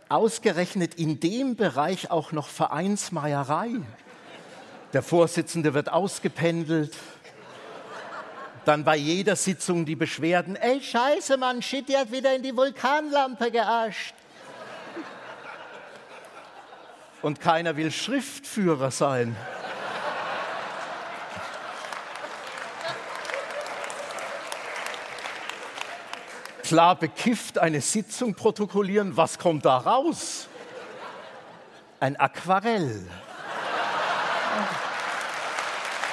Ausgerechnet in dem Bereich auch noch Vereinsmeierei. Der Vorsitzende wird ausgependelt, dann bei jeder Sitzung die Beschwerden, ey scheiße Mann, shit, die hat wieder in die Vulkanlampe geascht. Und keiner will Schriftführer sein. Klar bekifft eine Sitzung protokollieren, was kommt da raus? Ein Aquarell.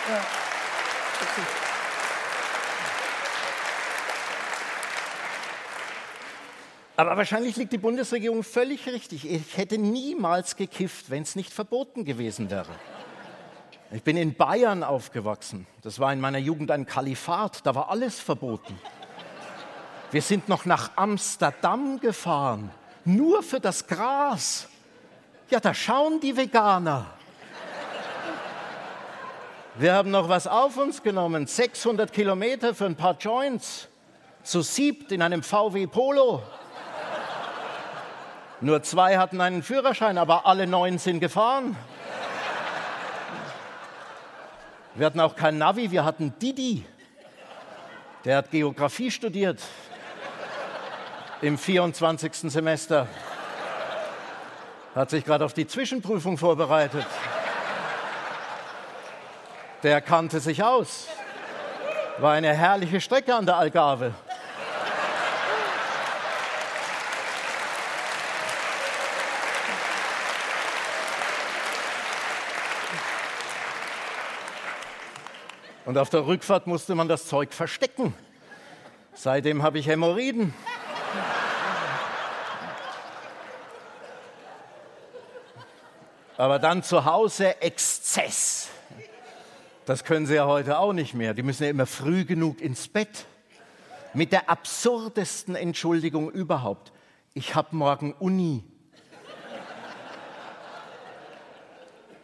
Ja. Aber wahrscheinlich liegt die Bundesregierung völlig richtig. Ich hätte niemals gekifft, wenn es nicht verboten gewesen wäre. Ich bin in Bayern aufgewachsen. Das war in meiner Jugend ein Kalifat. Da war alles verboten. Wir sind noch nach Amsterdam gefahren, nur für das Gras. Ja, da schauen die Veganer. Wir haben noch was auf uns genommen, 600 Kilometer für ein paar Joints, zu siebt in einem VW Polo. Nur zwei hatten einen Führerschein, aber alle neun sind gefahren. Wir hatten auch kein Navi, wir hatten Didi. Der hat Geografie studiert im 24. Semester. Hat sich gerade auf die Zwischenprüfung vorbereitet. Der kannte sich aus. War eine herrliche Strecke an der Algarve. Und auf der Rückfahrt musste man das Zeug verstecken. Seitdem habe ich Hämorrhoiden. Aber dann zu Hause Exzess. Das können sie ja heute auch nicht mehr. Die müssen ja immer früh genug ins Bett. Mit der absurdesten Entschuldigung überhaupt. Ich habe morgen Uni.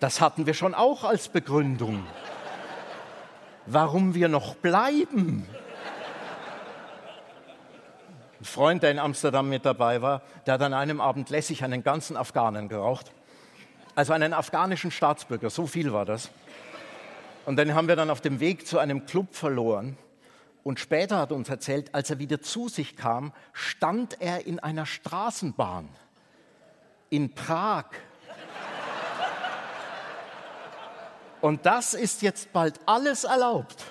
Das hatten wir schon auch als Begründung warum wir noch bleiben. Ein Freund, der in Amsterdam mit dabei war, der hat an einem Abend lässig einen ganzen Afghanen geraucht. Also einen afghanischen Staatsbürger, so viel war das. Und den haben wir dann auf dem Weg zu einem Club verloren. Und später hat er uns erzählt, als er wieder zu sich kam, stand er in einer Straßenbahn. in Prag. Und das ist jetzt bald alles erlaubt.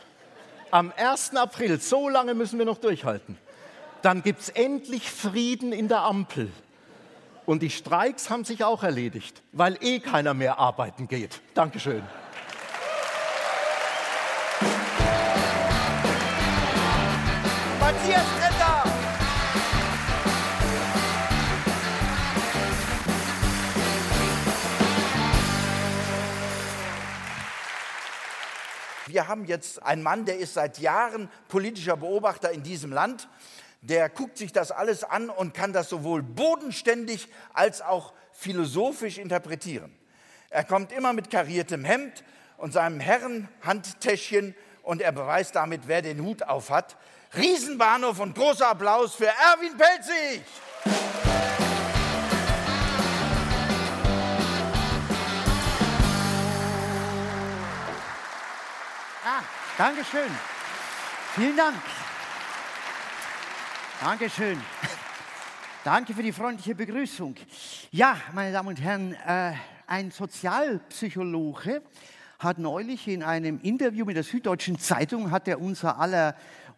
Am 1. April, so lange müssen wir noch durchhalten. Dann gibt es endlich Frieden in der Ampel. Und die Streiks haben sich auch erledigt, weil eh keiner mehr arbeiten geht. Dankeschön. Matthias Wir haben jetzt einen Mann, der ist seit Jahren politischer Beobachter in diesem Land. Der guckt sich das alles an und kann das sowohl bodenständig als auch philosophisch interpretieren. Er kommt immer mit kariertem Hemd und seinem Herrenhandtäschchen und er beweist damit, wer den Hut auf hat. Riesenbahnhof und großer Applaus für Erwin Pelzig! Dankeschön. Vielen Dank. Dankeschön. Danke für die freundliche Begrüßung. Ja, meine Damen und Herren, äh, ein Sozialpsychologe hat neulich in einem Interview mit der Süddeutschen Zeitung, hat er unser aller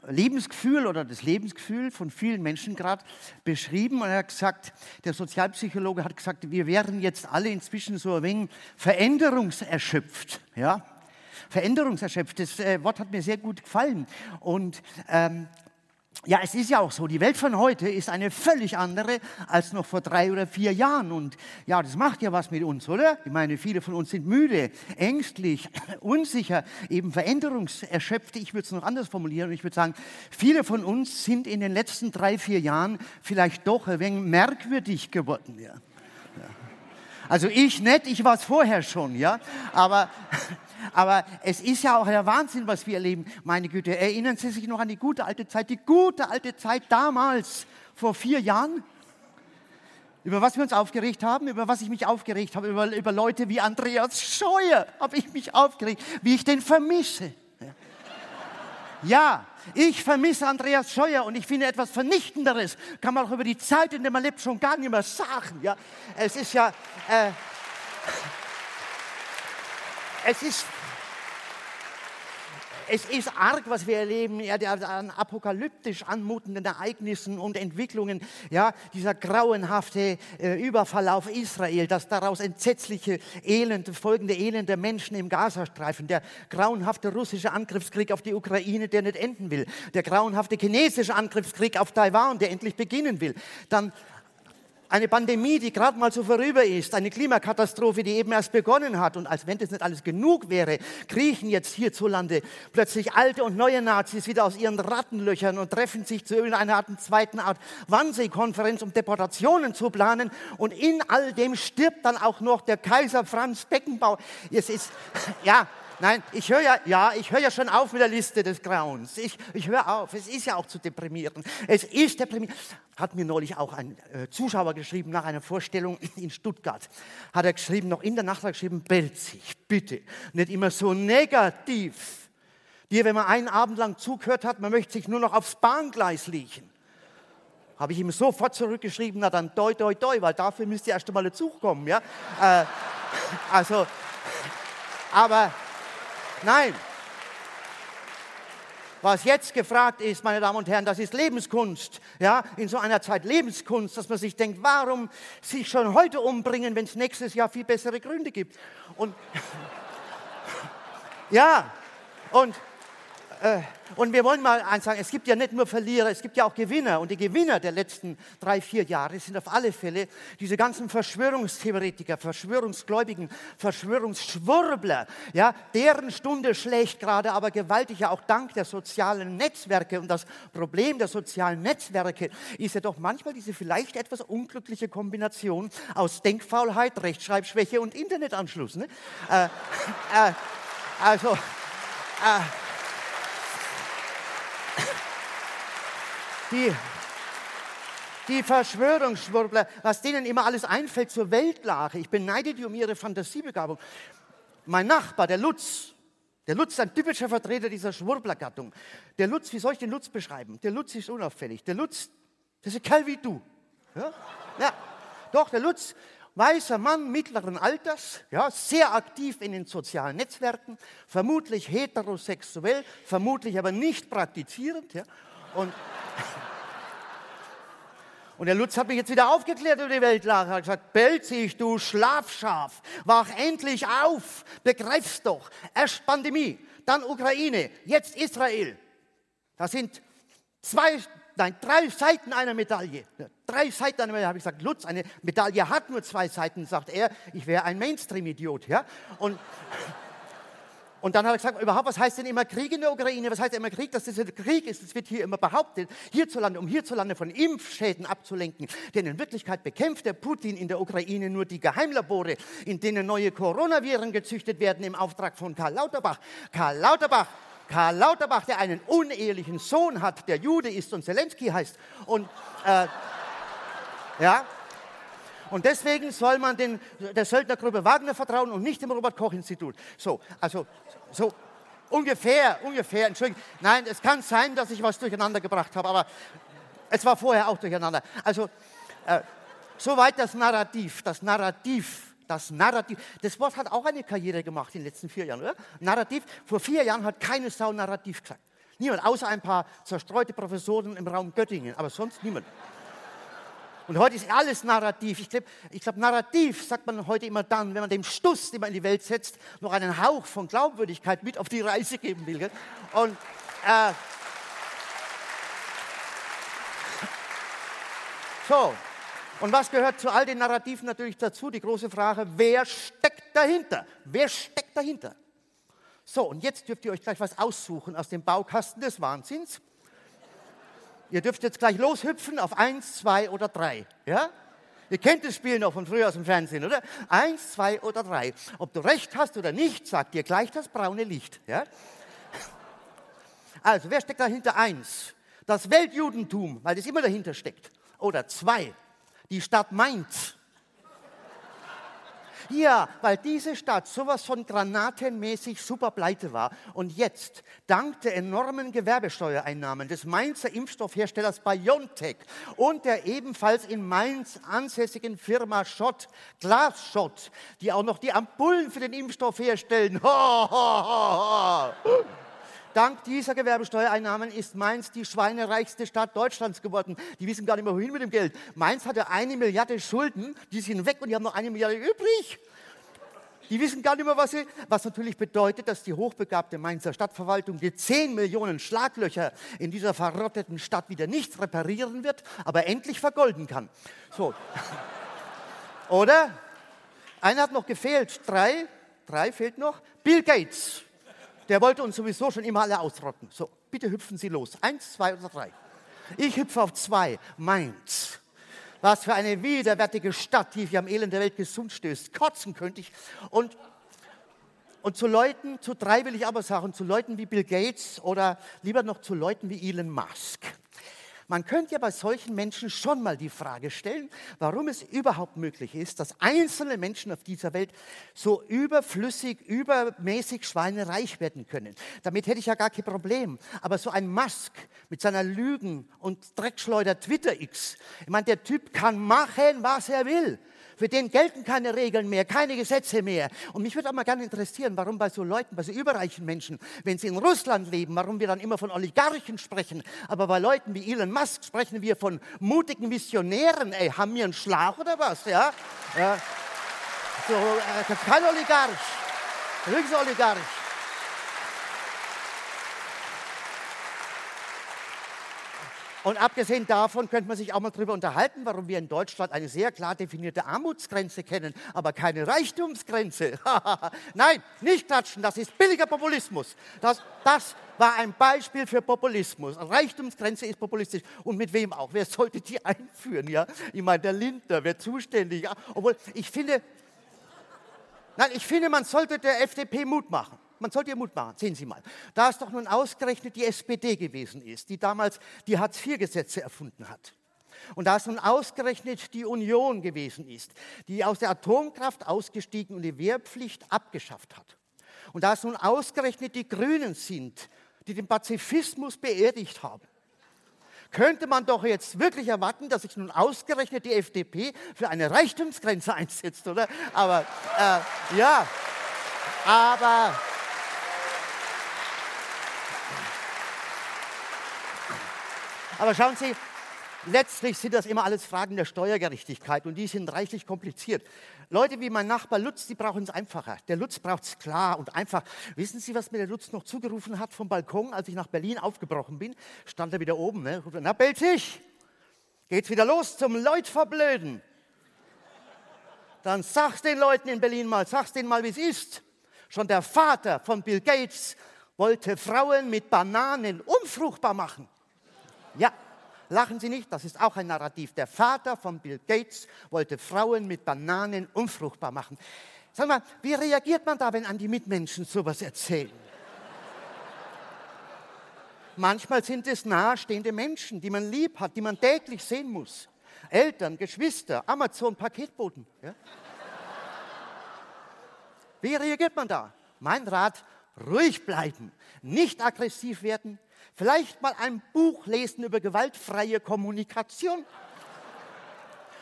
Lebensgefühl oder das Lebensgefühl von vielen Menschen gerade beschrieben. Und er hat gesagt, der Sozialpsychologe hat gesagt, wir wären jetzt alle inzwischen so ein wenig veränderungserschöpft. Ja? Veränderungserschöpft, das äh, Wort hat mir sehr gut gefallen. Und ähm, ja, es ist ja auch so, die Welt von heute ist eine völlig andere als noch vor drei oder vier Jahren. Und ja, das macht ja was mit uns, oder? Ich meine, viele von uns sind müde, ängstlich, unsicher, eben veränderungserschöpft. Ich würde es noch anders formulieren. Ich würde sagen, viele von uns sind in den letzten drei, vier Jahren vielleicht doch ein wenig merkwürdig geworden. Ja. Also ich nicht, ich war es vorher schon, ja. Aber aber es ist ja auch der Wahnsinn, was wir erleben. Meine Güte, erinnern Sie sich noch an die gute alte Zeit, die gute alte Zeit damals, vor vier Jahren? Über was wir uns aufgeregt haben, über was ich mich aufgeregt habe, über, über Leute wie Andreas Scheuer habe ich mich aufgeregt, wie ich den vermisse. Ja, ich vermisse Andreas Scheuer und ich finde etwas Vernichtenderes, kann man auch über die Zeit, in der man lebt, schon gar nicht mehr sagen. Ja, es ist ja, äh, es ist, es ist arg, was wir erleben, ja, an apokalyptisch anmutenden Ereignissen und Entwicklungen. Ja, dieser grauenhafte äh, Überfall auf Israel, das daraus entsetzliche Elend, folgende Elend der Menschen im Gazastreifen, der grauenhafte russische Angriffskrieg auf die Ukraine, der nicht enden will, der grauenhafte chinesische Angriffskrieg auf Taiwan, der endlich beginnen will. Dann eine Pandemie, die gerade mal so vorüber ist, eine Klimakatastrophe, die eben erst begonnen hat. Und als wenn das nicht alles genug wäre, kriechen jetzt hierzulande plötzlich alte und neue Nazis wieder aus ihren Rattenlöchern und treffen sich zu irgendeiner Art, zweiten Art Wannsee-Konferenz, um Deportationen zu planen. Und in all dem stirbt dann auch noch der Kaiser Franz Beckenbauer. Es ist, ja, Nein, ich höre ja, ja, ich höre ja schon auf mit der Liste des Grauens. Ich, ich höre auf. Es ist ja auch zu deprimieren. Es ist deprimierend. Hat mir neulich auch ein äh, Zuschauer geschrieben nach einer Vorstellung in Stuttgart. Hat er geschrieben, noch in der Nacht hat er geschrieben, Belzig, bitte, nicht immer so negativ. Dir, wenn man einen Abend lang zugehört hat, man möchte sich nur noch aufs Bahngleis liegen. Habe ich ihm sofort zurückgeschrieben, na dann doi, doi, doi, weil dafür müsst ihr erst einmal dazu kommen. Ja? Äh, also, aber Nein. Was jetzt gefragt ist, meine Damen und Herren, das ist Lebenskunst. Ja, in so einer Zeit Lebenskunst, dass man sich denkt, warum sich schon heute umbringen, wenn es nächstes Jahr viel bessere Gründe gibt. Und ja, und und wir wollen mal eins sagen, es gibt ja nicht nur Verlierer, es gibt ja auch Gewinner. Und die Gewinner der letzten drei, vier Jahre sind auf alle Fälle diese ganzen Verschwörungstheoretiker, Verschwörungsgläubigen, Verschwörungsschwurbler. Ja, deren Stunde schlägt gerade aber gewaltig, ja auch dank der sozialen Netzwerke. Und das Problem der sozialen Netzwerke ist ja doch manchmal diese vielleicht etwas unglückliche Kombination aus Denkfaulheit, Rechtschreibschwäche und Internetanschluss. Ne? Äh, äh, also, äh, die, die Verschwörungsschwurbler, was denen immer alles einfällt zur Weltlage. Ich beneide die um ihre Fantasiebegabung. Mein Nachbar, der Lutz, der Lutz ist ein typischer Vertreter dieser Schwurblergattung. Der Lutz, wie soll ich den Lutz beschreiben? Der Lutz ist unauffällig. Der Lutz, das ist ein Kerl wie du. Ja? ja. Doch, der Lutz. weißer Mann mittleren Alters, ja, sehr aktiv in den sozialen Netzwerken, vermutlich heterosexuell, vermutlich aber nicht praktizierend. Ja, und, und der Lutz hat mich jetzt wieder aufgeklärt über die Weltlage. Er hat gesagt, Belzig, du Schlafschaf, wach endlich auf, begreif's doch. Erst Pandemie, dann Ukraine, jetzt Israel. Das sind zwei nein, drei Seiten einer Medaille. Drei Seiten einer Medaille. habe ich gesagt, Lutz, eine Medaille hat nur zwei Seiten, sagt er. Ich wäre ein Mainstream-Idiot. Ja? Und, und dann hat er gesagt, überhaupt, was heißt denn immer Krieg in der Ukraine? Was heißt immer Krieg? Dass das ein Krieg ist, das wird hier immer behauptet. Hierzulande, um hierzulande von Impfschäden abzulenken. Denn in Wirklichkeit bekämpft der Putin in der Ukraine nur die Geheimlabore, in denen neue Coronaviren gezüchtet werden im Auftrag von Karl Lauterbach. Karl Lauterbach Karl Lauterbach, der einen unehelichen Sohn hat, der Jude ist und Zelensky heißt. Und, äh, ja, und deswegen soll man den, der Söldnergruppe Wagner vertrauen und nicht dem Robert-Koch-Institut. So, also, so ungefähr, ungefähr, Entschuldigung. Nein, es kann sein, dass ich was durcheinander gebracht habe, aber es war vorher auch durcheinander. Also, äh, soweit das Narrativ, das Narrativ das Narrativ. Das Wort hat auch eine Karriere gemacht in den letzten vier Jahren, oder? Narrativ. Vor vier Jahren hat keine Sau Narrativ gesagt. Niemand, außer ein paar zerstreute Professoren im Raum Göttingen, aber sonst niemand. Und heute ist alles Narrativ. Ich glaube, glaub, Narrativ sagt man heute immer dann, wenn man dem Stuss, den man in die Welt setzt, noch einen Hauch von Glaubwürdigkeit mit auf die Reise geben will. Gell? Und äh, so, und was gehört zu all den Narrativen natürlich dazu? Die große Frage, wer steckt dahinter? Wer steckt dahinter? So, und jetzt dürft ihr euch gleich was aussuchen aus dem Baukasten des Wahnsinns. Ihr dürft jetzt gleich loshüpfen auf eins, zwei oder drei. Ja? Ihr kennt das Spiel noch von früher aus dem Fernsehen, oder? Eins, zwei oder drei. Ob du recht hast oder nicht, sagt dir gleich das braune Licht. Ja? Also, wer steckt dahinter? Eins, das Weltjudentum, weil das immer dahinter steckt. Oder zwei, die Stadt Mainz. Ja, weil diese Stadt sowas von granatenmäßig super pleite war und jetzt dank der enormen Gewerbesteuereinnahmen des Mainzer Impfstoffherstellers BioNTech und der ebenfalls in Mainz ansässigen Firma Schott, Glasschott, die auch noch die Ampullen für den Impfstoff herstellen. Ho, ho, ho, ho. Dank dieser Gewerbesteuereinnahmen ist Mainz die schweinereichste Stadt Deutschlands geworden. Die wissen gar nicht mehr, wohin mit dem Geld. Mainz hatte eine Milliarde Schulden, die sind weg und die haben noch eine Milliarde übrig. Die wissen gar nicht mehr, was sie, was natürlich bedeutet, dass die hochbegabte Mainzer Stadtverwaltung die 10 Millionen Schlaglöcher in dieser verrotteten Stadt wieder nicht reparieren wird, aber endlich vergolden kann. So. Oder? Einer hat noch gefehlt. Drei, drei fehlt noch. Bill Gates. Der wollte uns sowieso schon immer alle ausrotten. So, bitte hüpfen Sie los. Eins, zwei oder drei. Ich hüpfe auf zwei. Mainz. Was für eine widerwärtige Stadt, die hier am Elend der Welt gesund stößt. Kotzen könnte ich. Und, und zu Leuten, zu drei will ich aber sagen, zu Leuten wie Bill Gates oder lieber noch zu Leuten wie Elon Musk. Man könnte ja bei solchen Menschen schon mal die Frage stellen, warum es überhaupt möglich ist, dass einzelne Menschen auf dieser Welt so überflüssig, übermäßig schweinereich werden können. Damit hätte ich ja gar kein Problem. Aber so ein Musk mit seiner Lügen- und Dreckschleuder Twitter-X, ich meine, der Typ kann machen, was er will. Für den gelten keine Regeln mehr, keine Gesetze mehr. Und mich würde auch mal gerne interessieren, warum bei so Leuten, bei so überreichen Menschen, wenn sie in Russland leben, warum wir dann immer von Oligarchen sprechen. Aber bei Leuten wie Elon Musk sprechen wir von mutigen Missionären. Ey, haben wir einen Schlauch oder was? Ja? ja. So, äh, kein Oligarch. Höchst Oligarch. Und abgesehen davon könnte man sich auch mal darüber unterhalten, warum wir in Deutschland eine sehr klar definierte Armutsgrenze kennen, aber keine Reichtumsgrenze. Nein, nicht klatschen, das ist billiger Populismus. Das, das war ein Beispiel für Populismus. Reichtumsgrenze ist populistisch. Und mit wem auch? Wer sollte die einführen? Ja? Ich meine, der Lindner wäre zuständig. Obwohl, ich finde, nein, ich finde, man sollte der FDP Mut machen. Man sollte ihr Mut machen. Sehen Sie mal. Da es doch nun ausgerechnet die SPD gewesen ist, die damals die Hartz-IV-Gesetze erfunden hat. Und da es nun ausgerechnet die Union gewesen ist, die aus der Atomkraft ausgestiegen und die Wehrpflicht abgeschafft hat. Und da es nun ausgerechnet die Grünen sind, die den Pazifismus beerdigt haben, könnte man doch jetzt wirklich erwarten, dass sich nun ausgerechnet die FDP für eine Reichtumsgrenze einsetzt, oder? Aber äh, ja, aber aber schauen Sie, letztlich sind das immer alles Fragen der Steuergerechtigkeit und die sind reichlich kompliziert. Leute wie mein Nachbar Lutz, die brauchen es einfacher. Der Lutz braucht es klar und einfach. Wissen Sie, was mir der Lutz noch zugerufen hat vom Balkon, als ich nach Berlin aufgebrochen bin? Stand er wieder oben, ne? Na, Belzig, geht's wieder los zum Leut verblöden. Dann sag's den Leuten in Berlin mal, sag's denen mal, wie es ist. Schon der Vater von Bill Gates wollte Frauen mit Bananen unfruchtbar machen. Ja, Lachen Sie nicht, das ist auch ein Narrativ. Der Vater von Bill Gates wollte Frauen mit Bananen unfruchtbar machen. Sag mal, wie reagiert man da, wenn an die Mitmenschen sowas erzählen? Manchmal sind es nahestehende Menschen, die man lieb hat, die man täglich sehen muss. Eltern, Geschwister, Amazon-Paketboten. Ja? Wie reagiert man da? Mein Rat, ruhig bleiben, nicht aggressiv werden, Vielleicht mal ein Buch lesen über gewaltfreie Kommunikation.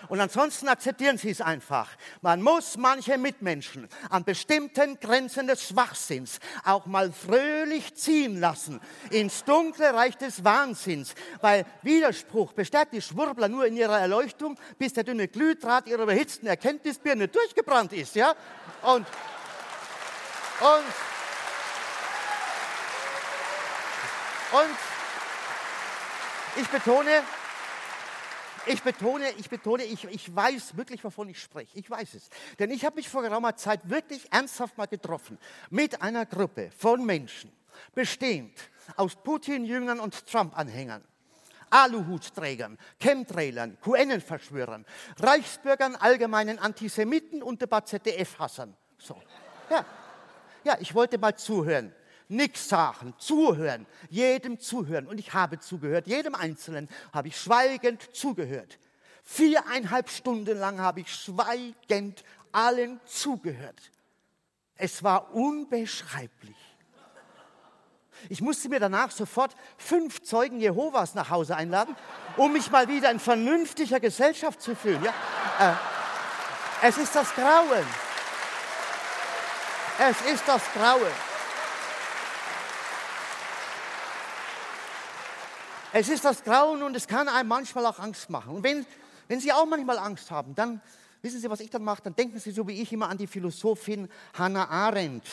Und ansonsten akzeptieren Sie es einfach. Man muss manche Mitmenschen an bestimmten Grenzen des Schwachsinns auch mal fröhlich ziehen lassen. Ins dunkle Reich des Wahnsinns. Weil Widerspruch bestärkt die Schwurbler nur in ihrer Erleuchtung, bis der dünne Glühdraht ihrer überhitzten Erkenntnisbirne durchgebrannt ist. Ja? Und, und Und ich betone, ich betone, ich betone, ich, ich weiß wirklich, wovon ich spreche. Ich weiß es. Denn ich habe mich vor geraumer Zeit wirklich ernsthaft mal getroffen mit einer Gruppe von Menschen, bestehend aus Putin-Jüngern und Trump-Anhängern. Aluhutträgern, Chemtrailern, QN-Verschwörern, Reichsbürgern, allgemeinen Antisemiten und Debat ZDF-Hassern. So. Ja. ja, ich wollte mal zuhören nichts sagen, zuhören, jedem zuhören. Und ich habe zugehört, jedem Einzelnen habe ich schweigend zugehört. Viereinhalb Stunden lang habe ich schweigend allen zugehört. Es war unbeschreiblich. Ich musste mir danach sofort fünf Zeugen Jehovas nach Hause einladen, um mich mal wieder in vernünftiger Gesellschaft zu fühlen. Ja? Äh, es ist das Grauen. Es ist das Grauen. Es ist das Grauen und es kann einem manchmal auch Angst machen. Und wenn, wenn Sie auch manchmal Angst haben, dann wissen Sie, was ich dann mache? Dann denken Sie so wie ich immer an die Philosophin Hannah Arendt,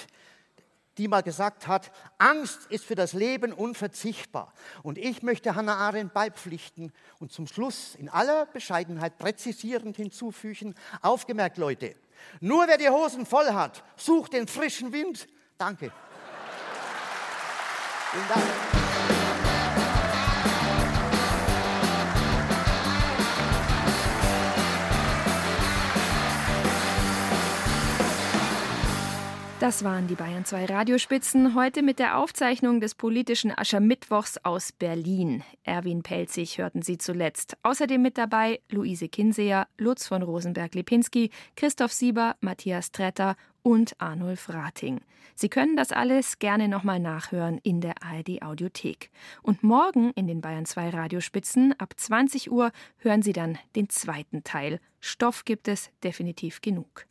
die mal gesagt hat, Angst ist für das Leben unverzichtbar. Und ich möchte Hannah Arendt beipflichten und zum Schluss in aller Bescheidenheit präzisierend hinzufügen, aufgemerkt Leute, nur wer die Hosen voll hat, sucht den frischen Wind. Danke. Vielen Dank. Das waren die Bayern 2 Radiospitzen, heute mit der Aufzeichnung des politischen Aschermittwochs aus Berlin. Erwin Pelzig hörten Sie zuletzt. Außerdem mit dabei Luise Kinseer, Lutz von Rosenberg-Lipinski, Christoph Sieber, Matthias Tretter und Arnulf Rating. Sie können das alles gerne nochmal nachhören in der ARD Audiothek. Und morgen in den Bayern 2 Radiospitzen ab 20 Uhr hören Sie dann den zweiten Teil. Stoff gibt es definitiv genug.